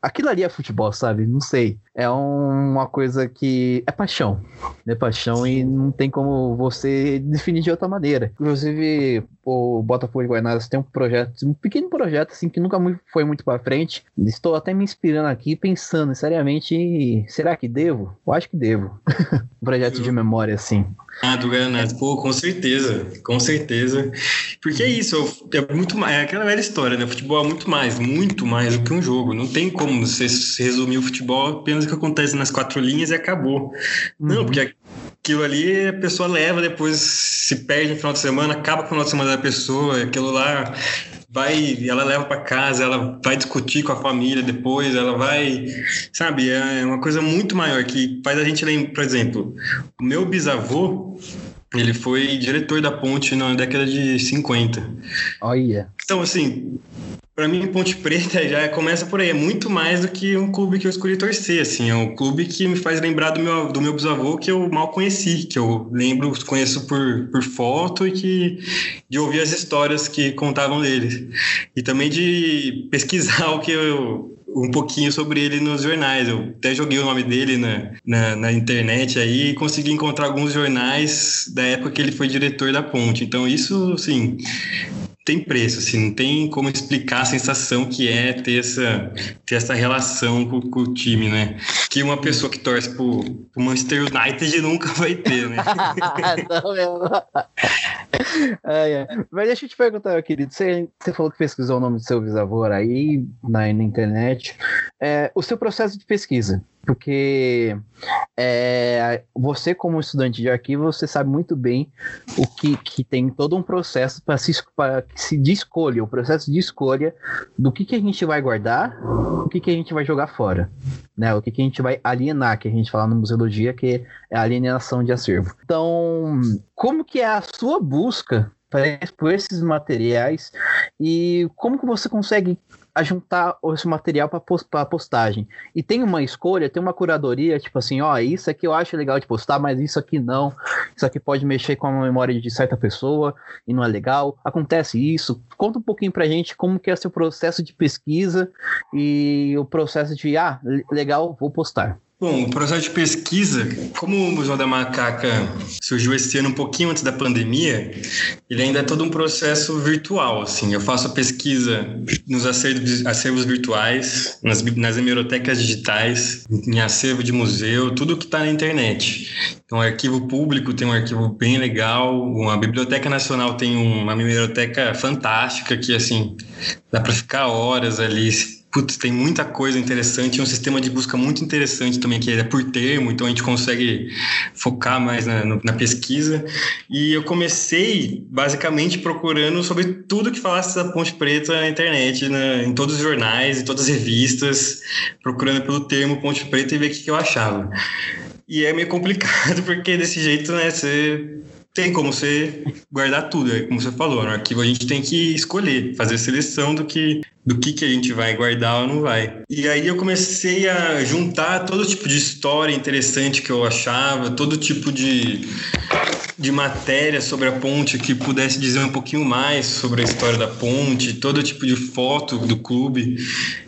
aquilo ali é futebol, sabe? Não sei. É uma coisa que é paixão. É paixão e não tem como você definir de outra maneira. Inclusive, o Botafogo de Guaianazes tem um projeto, um pequeno projeto assim que nunca foi muito para frente. Estou até me inspirando aqui, pensando seriamente, será que devo? Eu acho que devo. um projeto de memória assim. Ah, do Guaianazes, pô, com certeza, com certeza. Porque é isso, é muito mais, é aquela velha história, né? O futebol é muito mais, muito mais do que um jogo. Não tem como você resumir o futebol apenas o que acontece nas quatro linhas e acabou. Uhum. Não, porque aquilo ali a pessoa leva depois, se perde no final de semana, acaba com o final de semana da pessoa, aquilo lá vai, ela leva para casa, ela vai discutir com a família depois, ela vai, sabe, é uma coisa muito maior que faz a gente lembrar, por exemplo, o meu bisavô, ele foi diretor da ponte na década de 50. Olha. Então, assim, para mim, Ponte Preta já começa por aí. É muito mais do que um clube que eu escolhi torcer. Assim, é um clube que me faz lembrar do meu, do meu bisavô que eu mal conheci, que eu lembro, conheço por, por foto e que de ouvir as histórias que contavam dele. E também de pesquisar o que eu, um pouquinho sobre ele nos jornais. Eu até joguei o nome dele na, na, na, internet aí e consegui encontrar alguns jornais da época que ele foi diretor da Ponte. Então, isso, assim, tem preço, assim, não tem como explicar a sensação que é ter essa, ter essa relação com, com o time, né? Que uma pessoa que torce pro, pro Manchester United nunca vai ter, né? não, meu. Ah, é. Mas deixa eu te perguntar, querido, você, você falou que pesquisou o nome do seu bisavô aí na, na internet. É, o seu processo de pesquisa, porque é, você, como estudante de arquivo, você sabe muito bem o que, que tem todo um processo para se, se de escolha, o processo de escolha do que, que a gente vai guardar, o que, que a gente vai jogar fora, né? O que, que a gente vai alienar, que a gente fala no museologia, que é a alienação de acervo. Então, como que é a sua busca por esses materiais e como que você consegue a juntar esse material para postagem. E tem uma escolha, tem uma curadoria, tipo assim, ó, isso aqui eu acho legal de postar, mas isso aqui não. Isso aqui pode mexer com a memória de certa pessoa e não é legal. Acontece isso. Conta um pouquinho pra gente como que é seu processo de pesquisa e o processo de, ah, legal, vou postar. Bom, o processo de pesquisa, como o Museu da Macaca surgiu esse ano um pouquinho antes da pandemia, ele ainda é todo um processo virtual, assim. Eu faço a pesquisa nos acervos, virtuais, nas, nas hemerotecas digitais, em acervo de museu, tudo que está na internet. Então, o arquivo público tem um arquivo bem legal, a Biblioteca Nacional tem uma biblioteca fantástica que, assim, dá para ficar horas ali putz, tem muita coisa interessante, um sistema de busca muito interessante também, que é por termo, então a gente consegue focar mais na, na pesquisa. E eu comecei basicamente procurando sobre tudo que falasse da Ponte Preta na internet, em todos os jornais, em todas as revistas, procurando pelo termo Ponte Preta e ver o que, que eu achava. E é meio complicado, porque desse jeito, né, você tem como você guardar tudo, é como você falou, no arquivo a gente tem que escolher, fazer seleção do que do que, que a gente vai guardar ou não vai. E aí eu comecei a juntar todo tipo de história interessante que eu achava, todo tipo de, de matéria sobre a ponte que pudesse dizer um pouquinho mais sobre a história da ponte, todo tipo de foto do clube.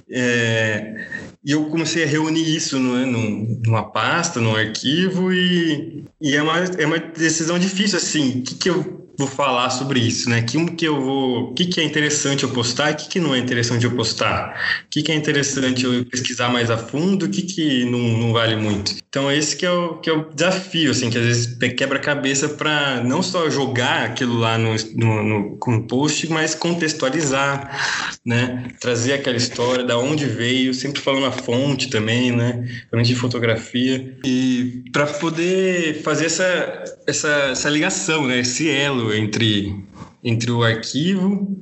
É, e eu comecei a reunir isso né, numa pasta, num arquivo, e, e é, uma, é uma decisão difícil, assim, o que, que eu vou falar sobre isso, né? Que que eu vou, o que, que é interessante eu postar o que, que não é interessante eu postar? O que, que é interessante eu pesquisar mais a fundo, o que, que não, não vale muito? Então esse que é o, que é o desafio, assim, que às vezes quebra cabeça para não só jogar aquilo lá no, no, no, no post, mas contextualizar, né? Trazer aquela história, da onde veio, sempre falando a fonte também, né? Falando de fotografia e para poder fazer essa, essa, essa ligação, né? Esse elo entre entre o arquivo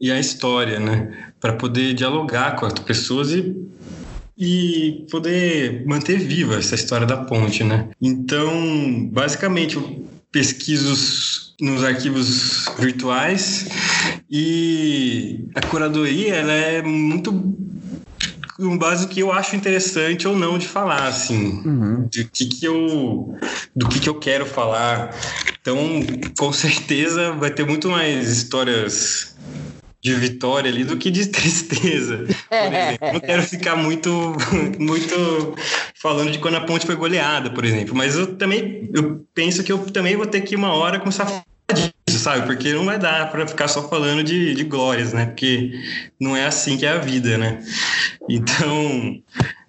e a história, né? Para poder dialogar com as pessoas e, e poder manter viva essa história da ponte, né? Então, basicamente, eu pesquiso nos arquivos virtuais e a curadoria ela é muito base no que eu acho interessante ou não de falar, assim, uhum. do que que eu, do que que eu quero falar. Então, com certeza vai ter muito mais histórias de vitória ali do que de tristeza. Por exemplo, não quero ficar muito, muito falando de quando a ponte foi goleada, por exemplo. Mas eu também eu penso que eu também vou ter que uma hora começar a disso, sabe? Porque não vai dar para ficar só falando de, de glórias, né? Porque não é assim que é a vida, né? Então,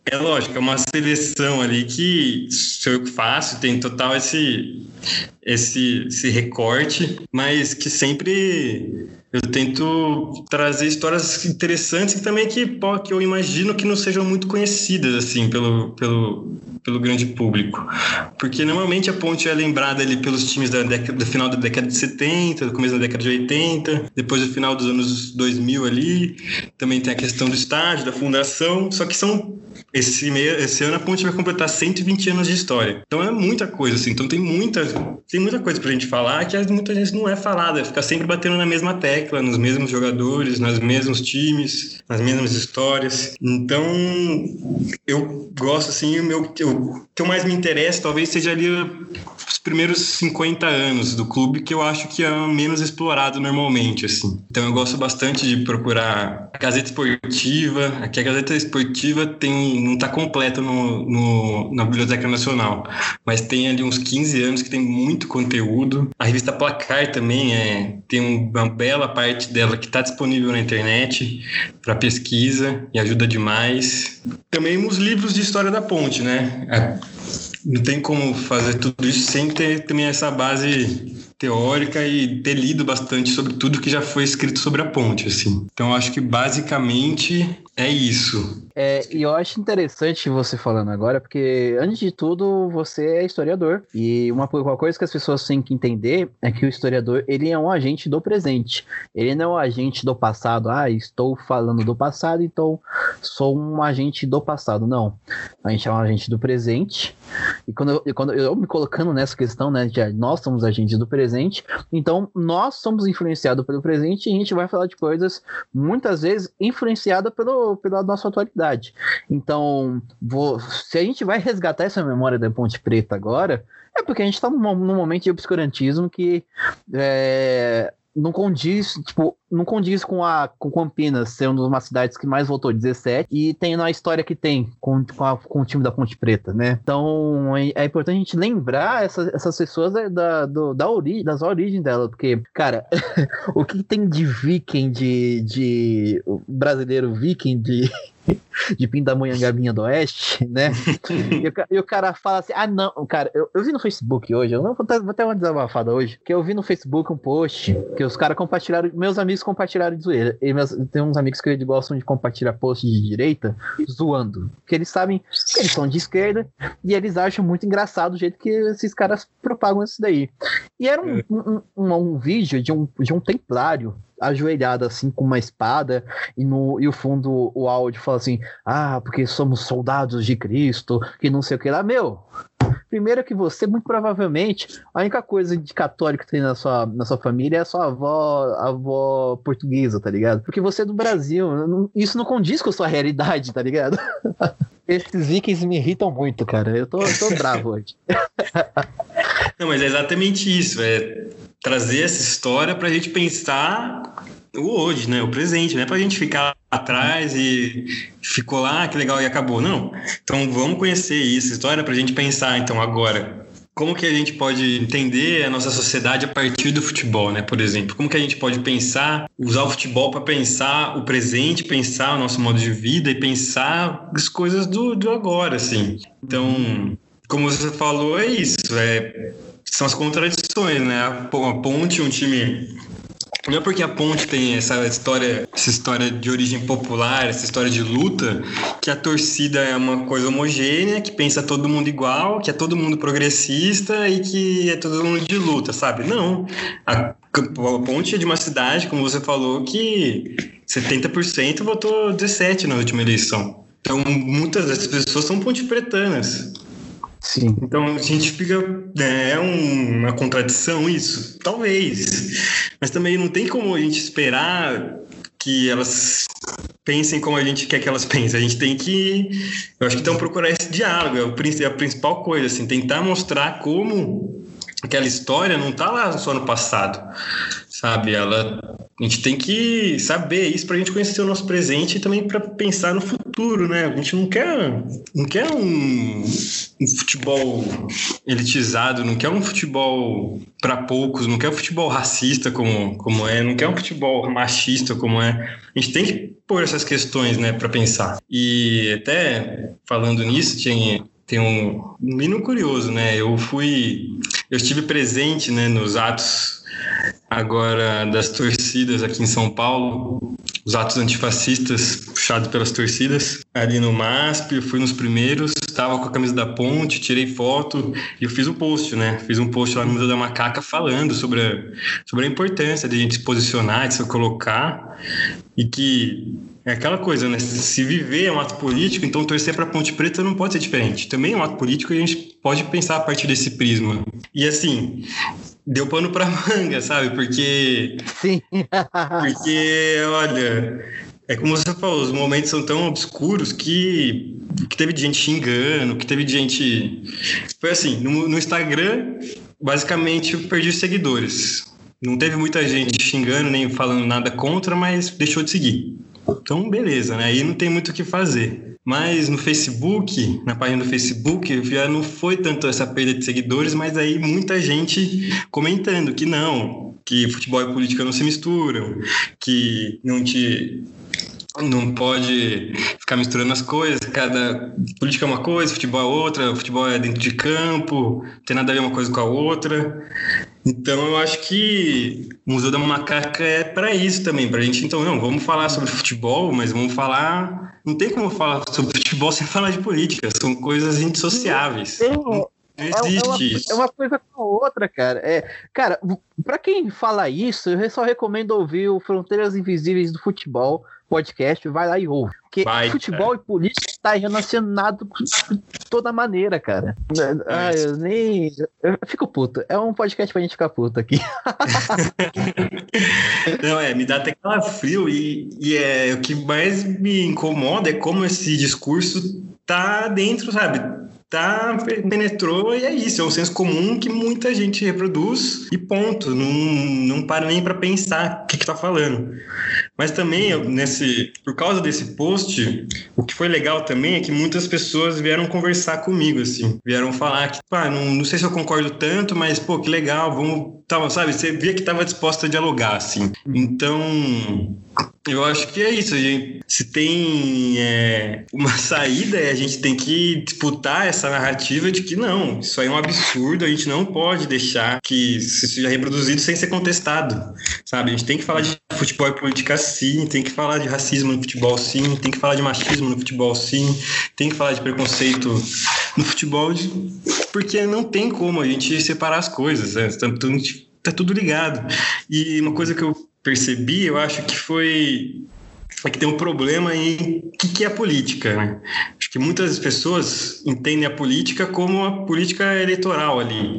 é lógico, é uma seleção ali que sou eu que faço, tem total esse, esse, esse recorte, mas que sempre eu tento trazer histórias interessantes e também que, que eu imagino que não sejam muito conhecidas assim pelo, pelo, pelo grande público. Porque normalmente a ponte é lembrada ali pelos times da década, do final da década de 70, do começo da década de 80, depois do final dos anos 2000 ali. Também tem a questão do estádio, da fundação, só que são esse, meio, esse ano a ponte vai completar 120 anos de história. Então é muita coisa, assim. Então tem muita, tem muita coisa pra gente falar que muita gente não é falada. Fica sempre batendo na mesma tecla, nos mesmos jogadores, nos mesmos times, nas mesmas histórias. Então eu gosto, assim, o meu, o que eu mais me interessa talvez seja ali primeiros 50 anos do clube, que eu acho que é menos explorado normalmente, assim. Então eu gosto bastante de procurar a Gazeta Esportiva. Aqui a Gazeta Esportiva tem não está completo no, no, na Biblioteca Nacional, mas tem ali uns 15 anos que tem muito conteúdo. A revista Placar também é, tem uma bela parte dela que está disponível na internet para pesquisa e ajuda demais. Também os livros de história da ponte, né? Não tem como fazer tudo isso sem ter também essa base teórica e ter lido bastante sobre tudo que já foi escrito sobre a ponte, assim. Então, acho que basicamente é isso. É, e eu acho interessante você falando agora, porque antes de tudo, você é historiador. E uma, uma coisa que as pessoas têm que entender é que o historiador, ele é um agente do presente. Ele não é um agente do passado. Ah, estou falando do passado, então sou um agente do passado. Não. A gente é um agente do presente. E quando eu, quando eu me colocando nessa questão, né, de nós somos agentes do presente, então nós somos influenciados pelo presente e a gente vai falar de coisas muitas vezes influenciadas pelo, pela nossa atualidade. Então, vou, se a gente vai resgatar essa memória da Ponte Preta agora, é porque a gente está num, num momento de obscurantismo que é, não condiz, tipo, não condiz com a com Campinas ser uma das cidades que mais votou 17 e tem na história que tem com, com, a, com o time da Ponte Preta, né? Então é, é importante a gente lembrar essa, essas pessoas da, do, da ori, das origens dela, porque, cara, o que tem de viking, de, de brasileiro viking, de de Pindamonhangabinha do Oeste, né? e, o, e, o, cara fala assim: ah, não, cara, eu, eu vi no Facebook hoje, eu não vou, vou ter uma desabafada hoje, que eu vi no Facebook um post que os caras compartilharam, meus amigos compartilharam de zoeira. E meus, tem uns amigos que gostam de compartilhar posts de direita zoando, porque eles sabem que eles são de esquerda e eles acham muito engraçado o jeito que esses caras propagam isso daí. E era um, é. um, um, um vídeo de um, de um templário ajoelhada assim com uma espada e no e o fundo o áudio fala assim: "Ah, porque somos soldados de Cristo", que não sei o que lá, meu. Primeiro que você, muito provavelmente, a única coisa de católico que tem na sua, na sua família é a sua avó, a avó portuguesa, tá ligado? Porque você é do Brasil, não, isso não condiz com a sua realidade, tá ligado? Esses vikings me irritam muito, cara. Eu tô, eu tô bravo hoje. Não, mas é exatamente isso. É trazer essa história para a gente pensar o hoje, né? O presente, não é para a gente ficar atrás e ficou lá, que legal e acabou. Não. Então vamos conhecer isso, história para a gente pensar, então, agora. como que a gente pode entender a nossa sociedade a partir do futebol, né? Por exemplo, como que a gente pode pensar, usar o futebol para pensar o presente, pensar o nosso modo de vida e pensar as coisas do, do agora, assim. Então, como você falou, é isso. É, são as contradições, né? A Ponte, um time não é porque a Ponte tem essa história, essa história de origem popular, essa história de luta, que a torcida é uma coisa homogênea, que pensa todo mundo igual, que é todo mundo progressista e que é todo mundo de luta, sabe? Não. A, a Ponte é de uma cidade, como você falou, que 70% votou 17 na última eleição. Então, muitas dessas pessoas são ponte pretanas. Sim. Então a gente fica. Né, é uma contradição isso? Talvez. Mas também não tem como a gente esperar que elas pensem como a gente quer que elas pensem. A gente tem que. Eu acho que então procurar esse diálogo, é, é a principal coisa, assim, tentar mostrar como aquela história não está lá só no passado, sabe? Ela, a gente tem que saber isso para a gente conhecer o nosso presente e também para pensar no futuro, né? A gente não quer, não quer um, um futebol elitizado, não quer um futebol para poucos, não quer um futebol racista como, como é, não quer um futebol machista como é. A gente tem que pôr essas questões, né, para pensar. E até falando nisso, tinha tem um menino curioso, né? Eu fui, eu estive presente, né, nos atos agora das torcidas aqui em São Paulo, os atos antifascistas puxados pelas torcidas, ali no MASP, eu fui nos primeiros, estava com a camisa da Ponte, tirei foto e eu fiz um post, né? Fiz um post lá no Museu da Macaca falando sobre a, sobre a importância de a gente se posicionar, de se colocar e que é aquela coisa, né? Se viver é um ato político, então torcer para Ponte Preta não pode ser diferente. Também é um ato político e a gente pode pensar a partir desse prisma. E assim, deu pano para manga, sabe? Porque. Sim. porque, olha. É como você falou, os momentos são tão obscuros que, que teve gente xingando, que teve gente. Foi assim, no, no Instagram, basicamente eu perdi seguidores. Não teve muita gente xingando nem falando nada contra, mas deixou de seguir. Então, beleza, né? Aí não tem muito o que fazer. Mas no Facebook, na página do Facebook, já não foi tanto essa perda de seguidores, mas aí muita gente comentando que não, que futebol e política não se misturam, que não te não pode ficar misturando as coisas. Cada política é uma coisa, futebol é outra, futebol é dentro de campo, não tem nada a ver uma coisa com a outra. Então eu acho que o Museu da Macaca é para isso também, para a gente. Então, não, vamos falar sobre futebol, mas vamos falar. Não tem como falar sobre futebol sem falar de política, são coisas indissociáveis. Não existe é, uma, isso. É uma coisa com a outra, cara. É, cara, para quem fala isso, eu só recomendo ouvir o Fronteiras Invisíveis do Futebol podcast, vai lá e ouve. Porque vai, futebol e política está relacionado de toda maneira, cara. Ah, eu nem. Eu fico puto. É um podcast pra gente ficar puto aqui. Não, é, me dá até calafrio e, e é, o que mais me incomoda é como esse discurso tá dentro, sabe? Tá, penetrou e é isso, é um senso comum que muita gente reproduz e ponto, não, não para nem para pensar o que, que tá falando. Mas também, nesse, por causa desse post, o que foi legal também é que muitas pessoas vieram conversar comigo, assim, vieram falar que, pá, não, não sei se eu concordo tanto, mas, pô, que legal, vamos, tava, sabe, você via que tava disposta a dialogar, assim. Então, eu acho que é isso, gente. Se tem é, uma saída, a gente tem que disputar essa narrativa de que não, isso aí é um absurdo, a gente não pode deixar que isso seja reproduzido sem ser contestado, sabe? A gente tem que falar de futebol e política sim, tem que falar de racismo no futebol sim, tem que falar de machismo no futebol sim, tem que falar de preconceito no futebol, porque não tem como a gente separar as coisas, né? tá, tá tudo ligado. E uma coisa que eu percebi, eu acho que foi é que tem um problema em o que, que é a política. Né? Acho que muitas pessoas entendem a política como a política eleitoral ali,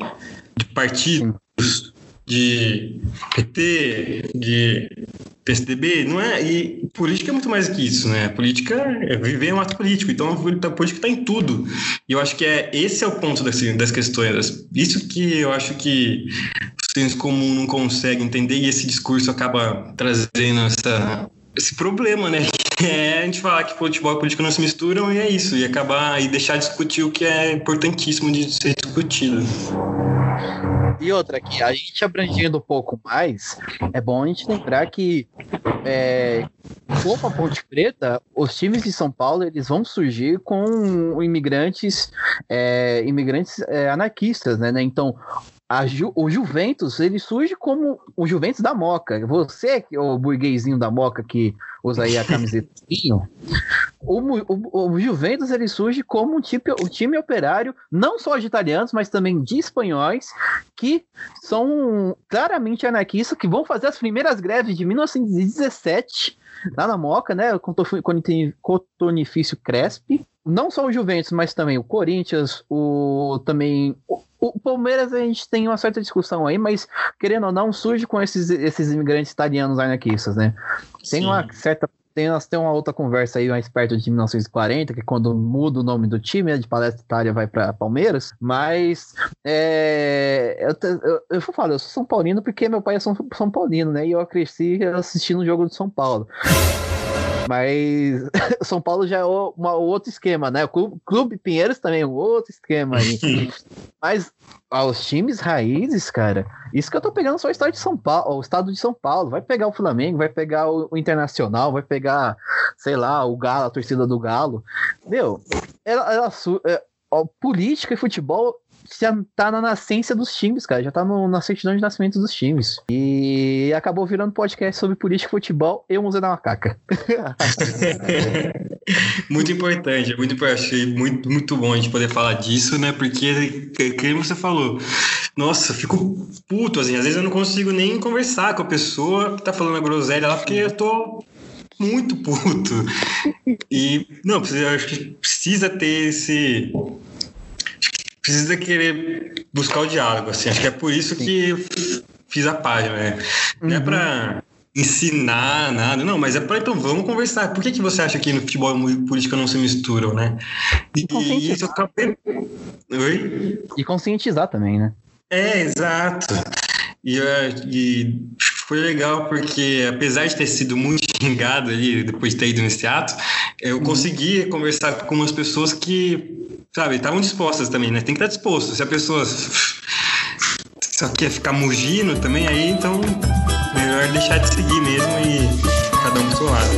de partidos, de PT, de PSDB, não é? E política é muito mais que isso, né? Política é viver um ato político, então a política está em tudo. E eu acho que é esse é o ponto das, das questões. Isso que eu acho que senso comum não consegue entender e esse discurso acaba trazendo essa esse problema, né? Que é a gente falar que futebol e política não se misturam e é isso, e acabar e deixar de discutir o que é importantíssimo de ser discutido. E outra aqui, a gente abrangendo um pouco mais, é bom a gente lembrar que é, a Ponte Preta, os times de São Paulo eles vão surgir com imigrantes, é, imigrantes é, anarquistas, né? né? Então Ju, o Juventus, ele surge como o Juventus da Moca. Você, o burguesinho da Moca que usa aí a camiseta, o, o, o, Juventus ele surge como um, tipo, um time operário, não só de italianos, mas também de espanhóis, que são claramente anarquistas, que vão fazer as primeiras greves de 1917 lá na Moca, né? Com o cotonifício Crespi. Não só o Juventus, mas também o Corinthians, o também o Palmeiras a gente tem uma certa discussão aí, mas querendo ou não, surge com esses, esses imigrantes italianos anarquistas, né? Tem Sim. uma certa. Tem, tem uma outra conversa aí mais perto de 1940, que quando muda o nome do time, né, de Palestra Itália vai para Palmeiras, mas é, eu, eu, eu falar, eu sou São Paulino porque meu pai é São, São Paulino, né? E eu cresci assistindo o jogo de São Paulo. Mas São Paulo já é um outro esquema, né? O Clube, Clube Pinheiros também é um outro esquema aí. Mas aos times raízes, cara, isso que eu tô pegando só o estado de São Paulo, o estado de São Paulo. Vai pegar o Flamengo, vai pegar o, o Internacional, vai pegar, sei lá, o Galo, a torcida do Galo. Meu, ela, ela, é, política e futebol já tá na nascença dos times, cara. Já tá no, na certidão de nascimento dos times. E acabou virando podcast sobre política futebol e o Museu da Macaca. muito importante, muito achei muito, muito bom a gente poder falar disso, né? Porque, como você falou, nossa, fico puto, assim, às vezes eu não consigo nem conversar com a pessoa que tá falando a groselha lá, porque eu tô muito puto. E, não, precisa, acho que precisa ter esse precisa querer buscar o diálogo, assim. Acho que é por isso que fiz a página, né? Não é uhum. para ensinar nada, não, mas é para então vamos conversar. Por que, que você acha que no futebol e política não se misturam, né? E, e isso acaba... Oi? E conscientizar também, né? É, exato. E, e foi legal porque, apesar de ter sido muito xingado ali, depois de ter ido nesse ato, eu uhum. consegui conversar com umas pessoas que sabe, estavam dispostas também, né? Tem que estar disposto. Se a pessoa só quer ficar mugindo também, aí então melhor deixar de seguir mesmo e cada um pro seu lado.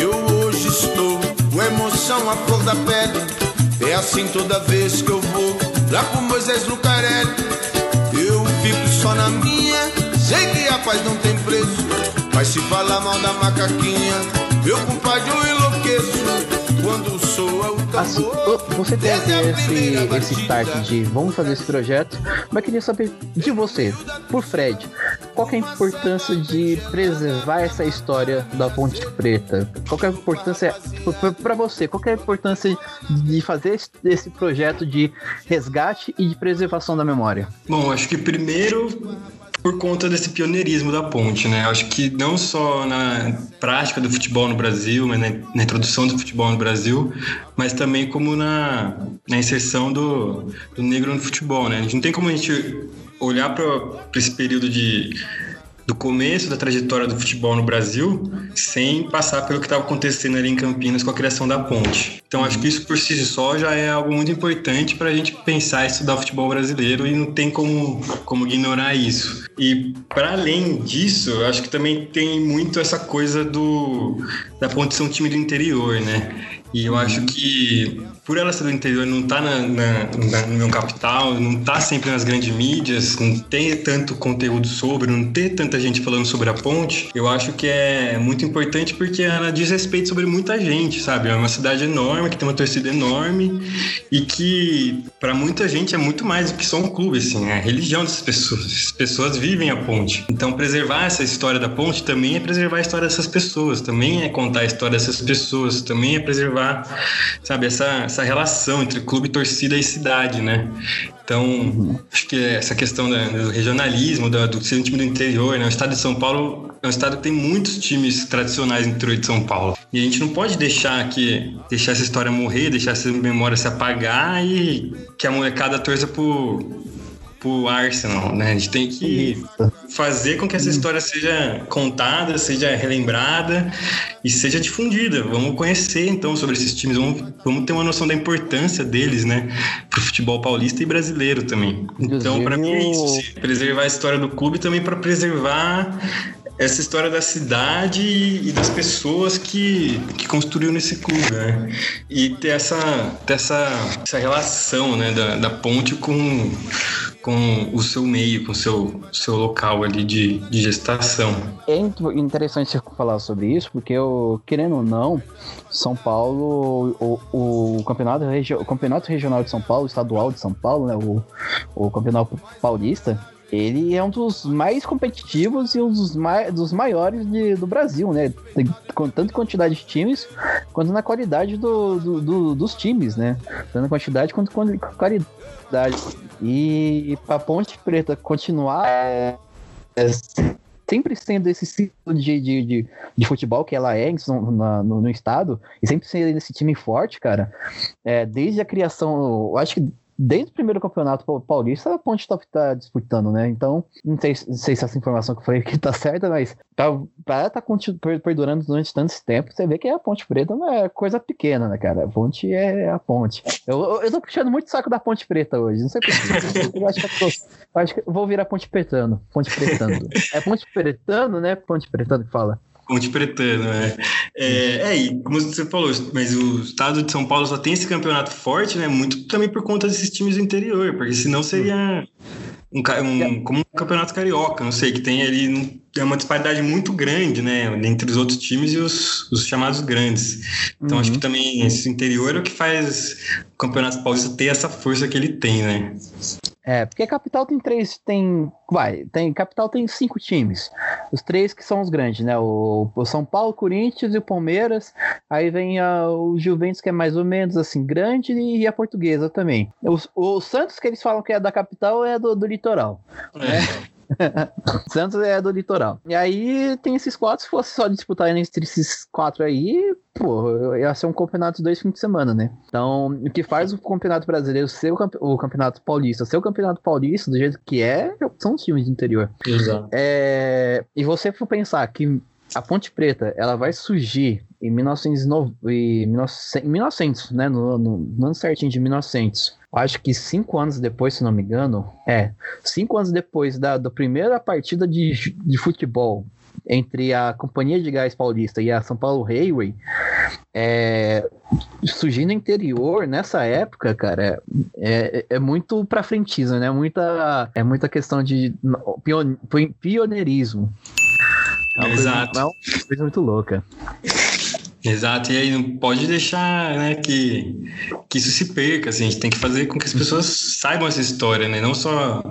Eu hoje estou com emoção à flor da pele. É assim toda vez que eu vou lá com Moisés Lucarelli. Eu fico só na minha, sei que a paz não tem preço. Mas se falar mal da macaquinha, meu compadre eu enlouqueço quando soa o tambor. Assim, você teve esse, esse start de vamos fazer esse projeto, mas queria saber de você, por Fred, qual é a importância de preservar essa história da Ponte Preta? Qual é a importância, tipo, para você, qual é a importância de fazer esse projeto de resgate e de preservação da memória? Bom, acho que primeiro por conta desse pioneirismo da ponte, né? Acho que não só na prática do futebol no Brasil, mas na, introdução do futebol no Brasil, mas também como na, na inserção do, do negro no futebol, né? A gente não tem como a gente olhar para esse período de do começo da trajetória do futebol no Brasil sem passar pelo que estava acontecendo ali em Campinas com a criação da ponte. Então acho que isso por si só já é algo muito importante para a gente pensar e estudar o futebol brasileiro e não tem como, como ignorar isso. E para além disso, acho que também tem muito essa coisa do da ponte ser um time do interior, né? E eu acho que, por ela ser do interior, não tá na, na, na, no meu capital, não tá sempre nas grandes mídias, não tem tanto conteúdo sobre, não ter tanta gente falando sobre a ponte, eu acho que é muito importante porque ela diz respeito sobre muita gente, sabe? É uma cidade enorme, que tem uma torcida enorme e que, para muita gente, é muito mais do que só um clube, assim, é a religião dessas pessoas. As pessoas vivem a ponte. Então, preservar essa história da ponte também é preservar a história dessas pessoas, também é contar a história dessas pessoas, também é preservar, sabe, essa, essa relação entre clube, torcida e cidade, né? Então, acho que essa questão do regionalismo, do, do ser um time do interior, né? O estado de São Paulo é um estado que tem muitos times tradicionais no interior de São Paulo. E a gente não pode deixar que deixar essa história morrer, deixar essa memória se apagar e que a molecada torça por pro Arsenal, né? A gente tem que fazer com que essa história seja contada, seja relembrada e seja difundida. Vamos conhecer então sobre esses times, vamos, vamos ter uma noção da importância deles, né, pro futebol paulista e brasileiro também. Então, para mim é isso, se preservar a história do clube também para preservar essa história da cidade e das pessoas que, que construíram nesse clube, né? E ter essa, ter essa, essa relação, né, da, da ponte com, com o seu meio, com o seu, seu local ali de, de gestação. É interessante você falar sobre isso, porque eu, querendo ou não, São Paulo, o, o, campeonato, o campeonato regional de São Paulo, estadual de São Paulo, né, o, o campeonato paulista, ele é um dos mais competitivos e um dos, mai dos maiores de, do Brasil, né? Com tanto quantidade de times, quanto na qualidade do, do, do, dos times, né? Tanto na quantidade quanto na qualidade. E pra Ponte Preta continuar é, é, sempre sendo esse ciclo de, de, de, de, futebol que ela é no, no, no, estado, e sempre sendo esse time forte, cara, é, desde a criação, eu acho que desde o primeiro campeonato paulista, a Ponte Top tá disputando, né? Então, não sei, não sei se essa informação que eu falei aqui tá certa, mas pra, pra ela tá perdurando durante tanto tempo, você vê que a Ponte Preta não é coisa pequena, né, cara? A Ponte é a Ponte. Eu, eu, tô puxando muito saco da Ponte Preta hoje, não sei porquê. eu acho que eu, tô, acho que eu vou virar Ponte Pretano. Ponte Pretano. É Ponte Pretano, né? Ponte Pretano que fala. Ponte Pretano, né? É, é, e como você falou, mas o estado de São Paulo só tem esse campeonato forte, né? Muito também por conta desses times do interior, porque senão seria um, um, como um campeonato carioca, não sei, que tem ali é uma disparidade muito grande, né, entre os outros times e os, os chamados grandes. Então uhum. acho que uhum. também esse interior é o que faz o Campeonato Paulista ter essa força que ele tem, né? É, porque a capital tem três, tem, vai, tem, capital tem cinco times, os três que são os grandes, né, o, o São Paulo, Corinthians e o Palmeiras, aí vem a, o Juventus que é mais ou menos assim, grande e a Portuguesa também. O, o Santos que eles falam que é da capital é do, do litoral, é. né? Santos é do litoral. E aí tem esses quatro, se fosse só disputar entre esses quatro aí, pô, ia ser um campeonato dois fins de semana, né? Então, o que faz o campeonato brasileiro ser o, campe o campeonato paulista, ser o campeonato paulista do jeito que é, são os times do interior. Exato. É, e você for pensar que a Ponte Preta, ela vai surgir em 1909, em 1900, né, no, no, no ano certinho de 1900 acho que cinco anos depois, se não me engano, é, cinco anos depois da, da primeira partida de, de futebol entre a Companhia de Gás Paulista e a São Paulo Railway, é, surgindo no interior, nessa época, cara, é, é muito pra frentismo, né? Muita, é muita questão de pioneirismo. É uma Exato. Coisa, é uma coisa muito louca. Exato, e aí não pode deixar né, que, que isso se perca, assim, a gente tem que fazer com que as pessoas saibam essa história, né? Não só,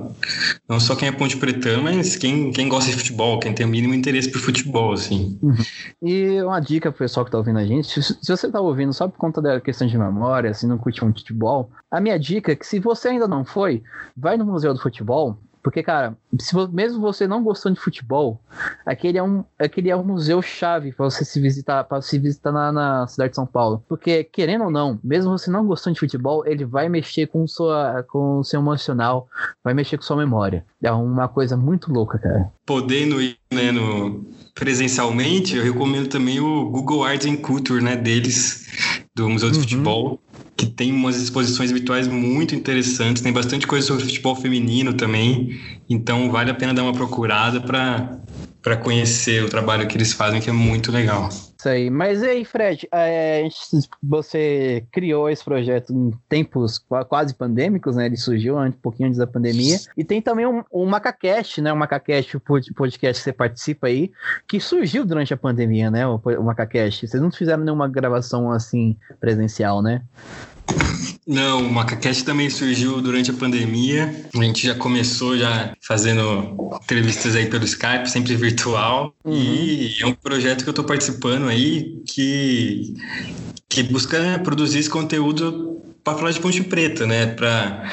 não só quem é ponte pretano, mas quem, quem gosta de futebol, quem tem o mínimo interesse por futebol, assim. Uhum. E uma dica pro pessoal que tá ouvindo a gente, se, se você tá ouvindo só por conta da questão de memória, assim, não curte muito futebol, a minha dica é que se você ainda não foi, vai no Museu do Futebol, porque, cara, se, mesmo você não gostando de futebol, aquele é um, aquele é um museu chave para você se visitar, para se visitar na, na, cidade de São Paulo. Porque, querendo ou não, mesmo você não gostando de futebol, ele vai mexer com, sua, com o seu emocional, vai mexer com sua memória. É uma coisa muito louca, cara. Podendo ir né, no, presencialmente, eu recomendo também o Google Arts and Culture, né, deles, do Museu de uhum. Futebol que tem umas exposições virtuais muito interessantes, tem bastante coisa sobre futebol feminino também, então vale a pena dar uma procurada para conhecer o trabalho que eles fazem, que é muito legal. Isso aí. Mas e aí, Fred, é, você criou esse projeto em tempos quase pandêmicos, né? Ele surgiu um pouquinho antes da pandemia. E tem também um, um MacaCast, né? O MacaCast, o podcast que você participa aí, que surgiu durante a pandemia, né? O, o MacaCast. Vocês não fizeram nenhuma gravação assim presencial, né? Não, o MacaCast também surgiu durante a pandemia. A gente já começou já fazendo entrevistas aí pelo Skype, sempre virtual. Uhum. E é um projeto que eu estou participando aí que, que busca produzir esse conteúdo para falar de Ponte Preta, né? Para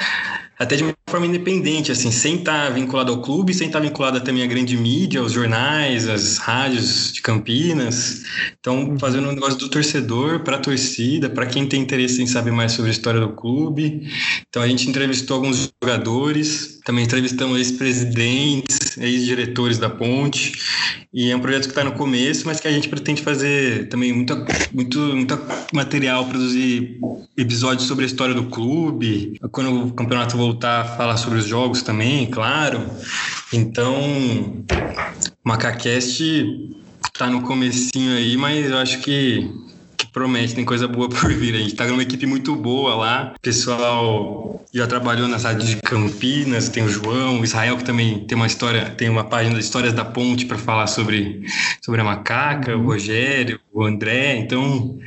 até de uma forma independente, assim, sem estar vinculado ao clube, sem estar vinculado também à grande mídia, aos jornais, às rádios de Campinas. Então, uhum. fazendo um negócio do torcedor para a torcida, para quem tem interesse em saber mais sobre a história do clube. Então, a gente entrevistou alguns jogadores, também entrevistamos ex-presidentes, ex-diretores da Ponte. E é um projeto que está no começo, mas que a gente pretende fazer também muita, muito, muito material, produzir episódios sobre a história do clube. Quando o campeonato voltar, falar sobre os jogos também, claro. Então, Macacast está no comecinho aí, mas eu acho que promete, tem coisa boa por vir. A gente tá numa equipe muito boa lá. O pessoal já trabalhou nas rádios de Campinas, tem o João, o Israel, que também tem uma história, tem uma página de histórias da ponte para falar sobre, sobre a macaca, uhum. o Rogério, o André. Então,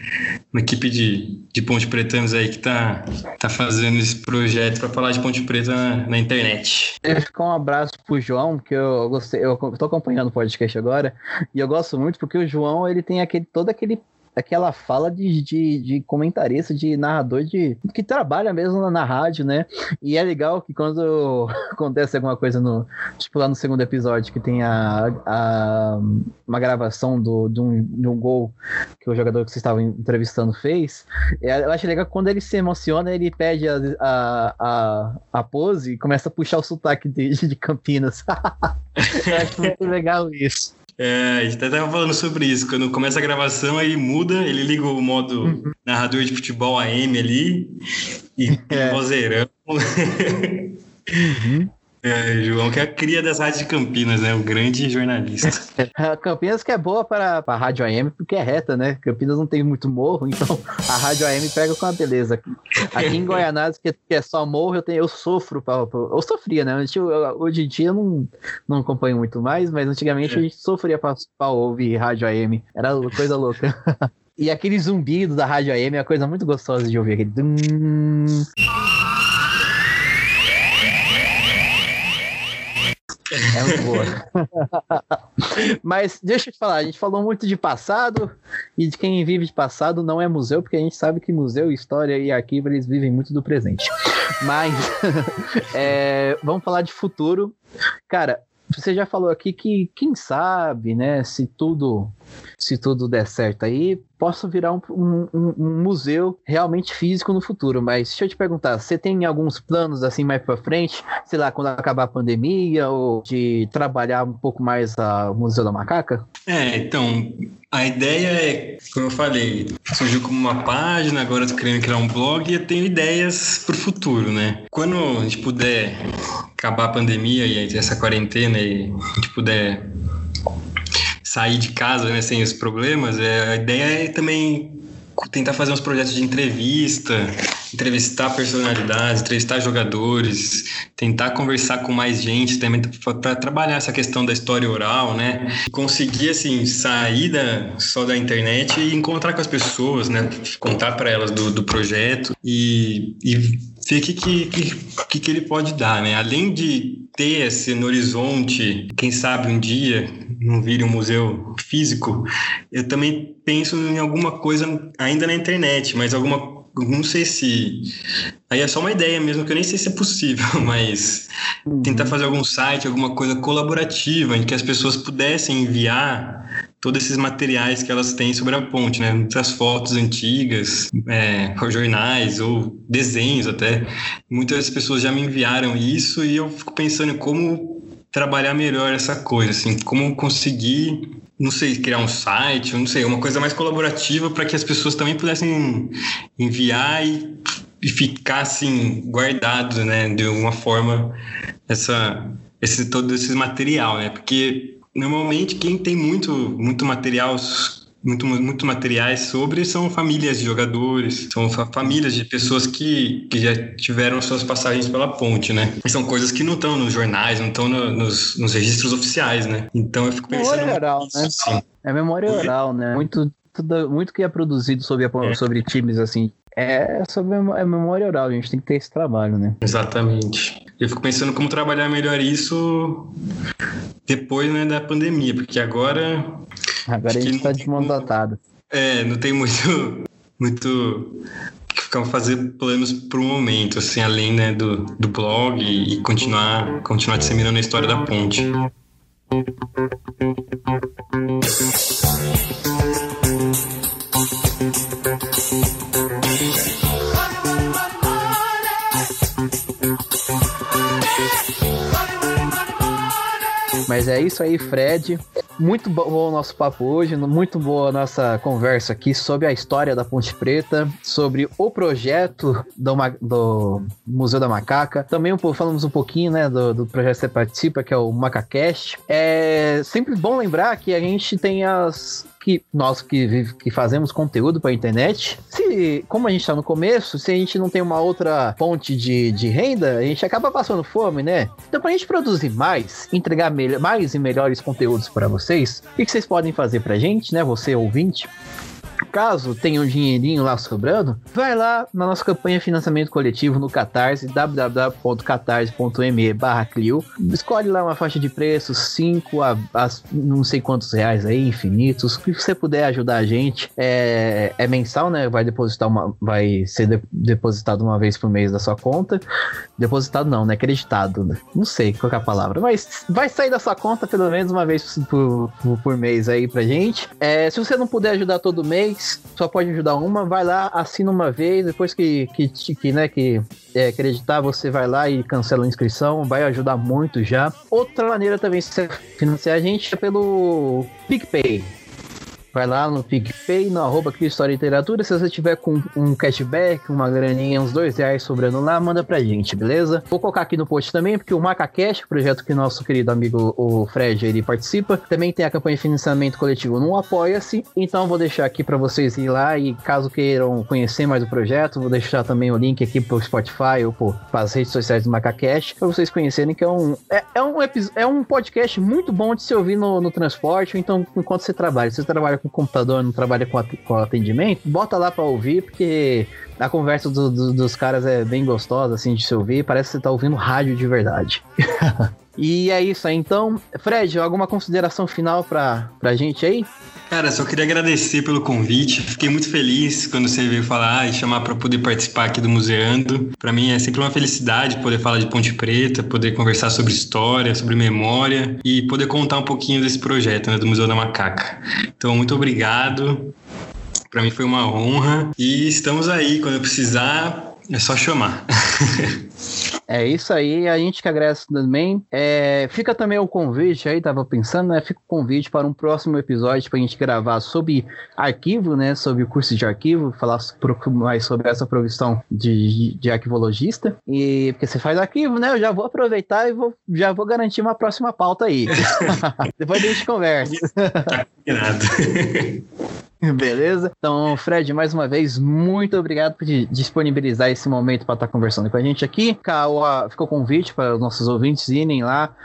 uma equipe de, de Ponte Pretanos aí que tá, tá fazendo esse projeto para falar de Ponte Preta na, na internet. Ficar um abraço pro João, que eu gostei, eu tô acompanhando o podcast agora, e eu gosto muito porque o João, ele tem aquele, todo aquele aquela fala de, de, de, comentarista, de narrador de que trabalha mesmo na, na, rádio, né? E é legal que quando acontece alguma coisa no. Tipo lá no segundo episódio, que tem a, a uma gravação do, de, um, de um gol que o jogador que vocês estavam entrevistando fez. É, eu acho legal que quando ele se emociona, ele pede a, a, a, a pose e começa a puxar o sotaque de, de Campinas. eu acho muito legal isso. É, a gente até tava falando sobre isso. Quando começa a gravação, aí muda, ele liga o modo uhum. narrador de futebol AM ali e é. vozeirão. Uhum. É, João, que é a cria das rádios de Campinas, né? O grande jornalista. Campinas que é boa para a rádio AM, porque é reta, né? Campinas não tem muito morro, então a rádio AM pega com a beleza. Aqui em Goianás, que é só morro, eu, tenho, eu sofro. Pra, pra, eu sofria, né? Hoje em dia eu não, não acompanho muito mais, mas antigamente é. a gente sofria para ouvir rádio AM. Era coisa louca. E aquele zumbido da rádio AM é uma coisa muito gostosa de ouvir. Aquele... É muito boa. Mas deixa eu te falar, a gente falou muito de passado e de quem vive de passado não é museu, porque a gente sabe que museu, história e arquivo eles vivem muito do presente. Mas é, vamos falar de futuro. Cara, você já falou aqui que quem sabe, né, se tudo se tudo der certo aí, possa virar um, um, um, museu realmente físico no futuro. Mas deixa eu te perguntar, você tem alguns planos assim mais para frente, sei lá, quando acabar a pandemia, ou de trabalhar um pouco mais o Museu da Macaca? É, então, a ideia é, como eu falei, surgiu como uma página, agora tô querendo criar um blog e eu tenho ideias para o futuro, né? Quando a gente puder acabar a pandemia e essa quarentena e a gente puder sair de casa né, sem os problemas, é, a ideia é também tentar fazer uns projetos de entrevista, entrevistar personalidades, entrevistar jogadores, tentar conversar com mais gente também para trabalhar essa questão da história oral, né? Conseguir assim sair da, só da internet e encontrar com as pessoas, né? Contar para elas do, do projeto e, e ver o que, que, que, que ele pode dar, né? Além de ter esse no horizonte, quem sabe um dia não vire um museu físico, eu também penso em alguma coisa ainda na internet, mas alguma não sei se. Aí é só uma ideia mesmo, que eu nem sei se é possível, mas uhum. tentar fazer algum site, alguma coisa colaborativa, em que as pessoas pudessem enviar todos esses materiais que elas têm sobre a ponte, né? Muitas fotos antigas, é, jornais ou desenhos até. Muitas pessoas já me enviaram isso e eu fico pensando em como trabalhar melhor essa coisa, assim, como conseguir não sei, criar um site, não sei, uma coisa mais colaborativa para que as pessoas também pudessem enviar e, e ficar assim guardado, né, de alguma forma essa esse todo esse material, né? Porque normalmente quem tem muito muito material muito, muito materiais sobre são famílias de jogadores, são famílias de pessoas que, que já tiveram suas passagens pela ponte, né? E são coisas que não estão nos jornais, não estão no, nos, nos registros oficiais, né? Então eu fico pensando. Memória oral, né? Assim. É memória oral, né? Muito, tudo, muito que é produzido sobre, a, é. sobre times assim. É sobre a memória oral, a gente tem que ter esse trabalho, né? Exatamente. Eu fico pensando como trabalhar melhor isso depois né, da pandemia, porque agora Agora a gente está desmandatado. É, não tem muito, muito que ficar fazer planos para o momento, assim, além né, do, do blog e continuar, continuar disseminando a história da ponte. Mas é isso aí, Fred. Muito bom o nosso papo hoje, muito boa a nossa conversa aqui sobre a história da Ponte Preta, sobre o projeto do, do Museu da Macaca. Também um, falamos um pouquinho né, do, do projeto que você participa, que é o Macacast. É sempre bom lembrar que a gente tem as, que nós que, que fazemos conteúdo para internet, se, como a gente está no começo, se a gente não tem uma outra fonte de, de renda, a gente acaba passando fome, né? Então, para a gente produzir mais, entregar mais e melhores conteúdos para vocês, o que, que vocês podem fazer para a gente, né? Você ouvinte, caso tenha um dinheirinho lá sobrando, vai lá na nossa campanha financiamento coletivo no Catarse, www.catarse.me barra Clio. Escolhe lá uma faixa de preços, 5 a, a, não sei quantos reais aí, infinitos. O que você puder ajudar a gente. É, é mensal, né? Vai depositar uma. Vai ser de, depositado uma vez por mês da sua conta. Depositado não, né? Acreditado. Né? Não sei qual é a palavra. Mas vai sair da sua conta pelo menos uma vez por, por, por mês aí pra gente. É, se você não puder ajudar todo mês, só pode ajudar uma, vai lá, assina uma vez, depois que, que, que né, que é, acreditar, você vai lá e cancela a inscrição, vai ajudar muito já. Outra maneira também de financiar a gente é pelo PicPay. Vai lá no PicPay, no arroba História Literatura. Se você tiver com um cashback, uma graninha, uns dois reais sobrando lá, manda pra gente, beleza? Vou colocar aqui no post também, porque o MacaCash, projeto que nosso querido amigo o Fred ele participa, também tem a campanha de financiamento coletivo no Apoia-se. Então vou deixar aqui para vocês ir lá e caso queiram conhecer mais o projeto, vou deixar também o link aqui pro Spotify ou para as redes sociais do MacaCash, para vocês conhecerem que é um, é, é, um, é um podcast muito bom de se ouvir no, no transporte, então enquanto você trabalha. Se você trabalha com com computador, não trabalha com, com atendimento, bota lá para ouvir, porque a conversa do, do, dos caras é bem gostosa, assim, de se ouvir. Parece que você tá ouvindo rádio de verdade. e é isso aí, então. Fred, alguma consideração final pra, pra gente aí? Cara, só queria agradecer pelo convite. Fiquei muito feliz quando você veio falar e chamar para poder participar aqui do Museando. Para mim é sempre uma felicidade poder falar de Ponte Preta, poder conversar sobre história, sobre memória e poder contar um pouquinho desse projeto né, do Museu da Macaca. Então, muito obrigado. Para mim foi uma honra e estamos aí quando eu precisar, é só chamar. É isso aí, a gente que agradece também. É, fica também o convite aí, tava pensando, né? Fica o convite para um próximo episódio para a gente gravar sobre arquivo, né? Sobre o curso de arquivo, falar mais sobre essa profissão de, de arquivologista. E porque você faz arquivo, né? Eu já vou aproveitar e vou, já vou garantir uma próxima pauta aí. Depois a gente conversa. Tá combinado. Beleza? Então, Fred, mais uma vez, muito obrigado por disponibilizar esse momento para estar tá conversando com a gente aqui. Ficou o convite para os nossos ouvintes irem lá.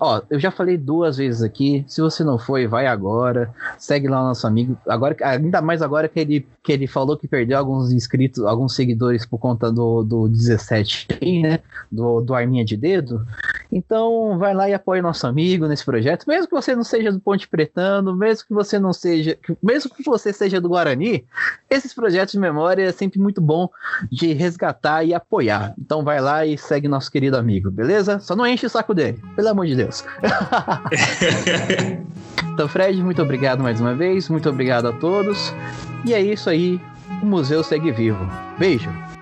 Ó, eu já falei duas vezes aqui. Se você não foi, vai agora. Segue lá o nosso amigo. Agora, ainda mais agora que ele, que ele falou que perdeu alguns inscritos, alguns seguidores por conta do, do 17, né? Do, do Arminha de Dedo. Então, vai lá e apoie nosso amigo nesse projeto. Mesmo que você não seja do Ponte Pretano, mesmo que você não seja. Mesmo que você seja do Guarani, esses projetos de memória é sempre muito bom de resgatar e apoiar. Então vai lá e segue nosso querido amigo, beleza? Só não enche o saco dele, pelo amor de Deus. então, Fred, muito obrigado mais uma vez, muito obrigado a todos. E é isso aí, o museu segue vivo. Beijo!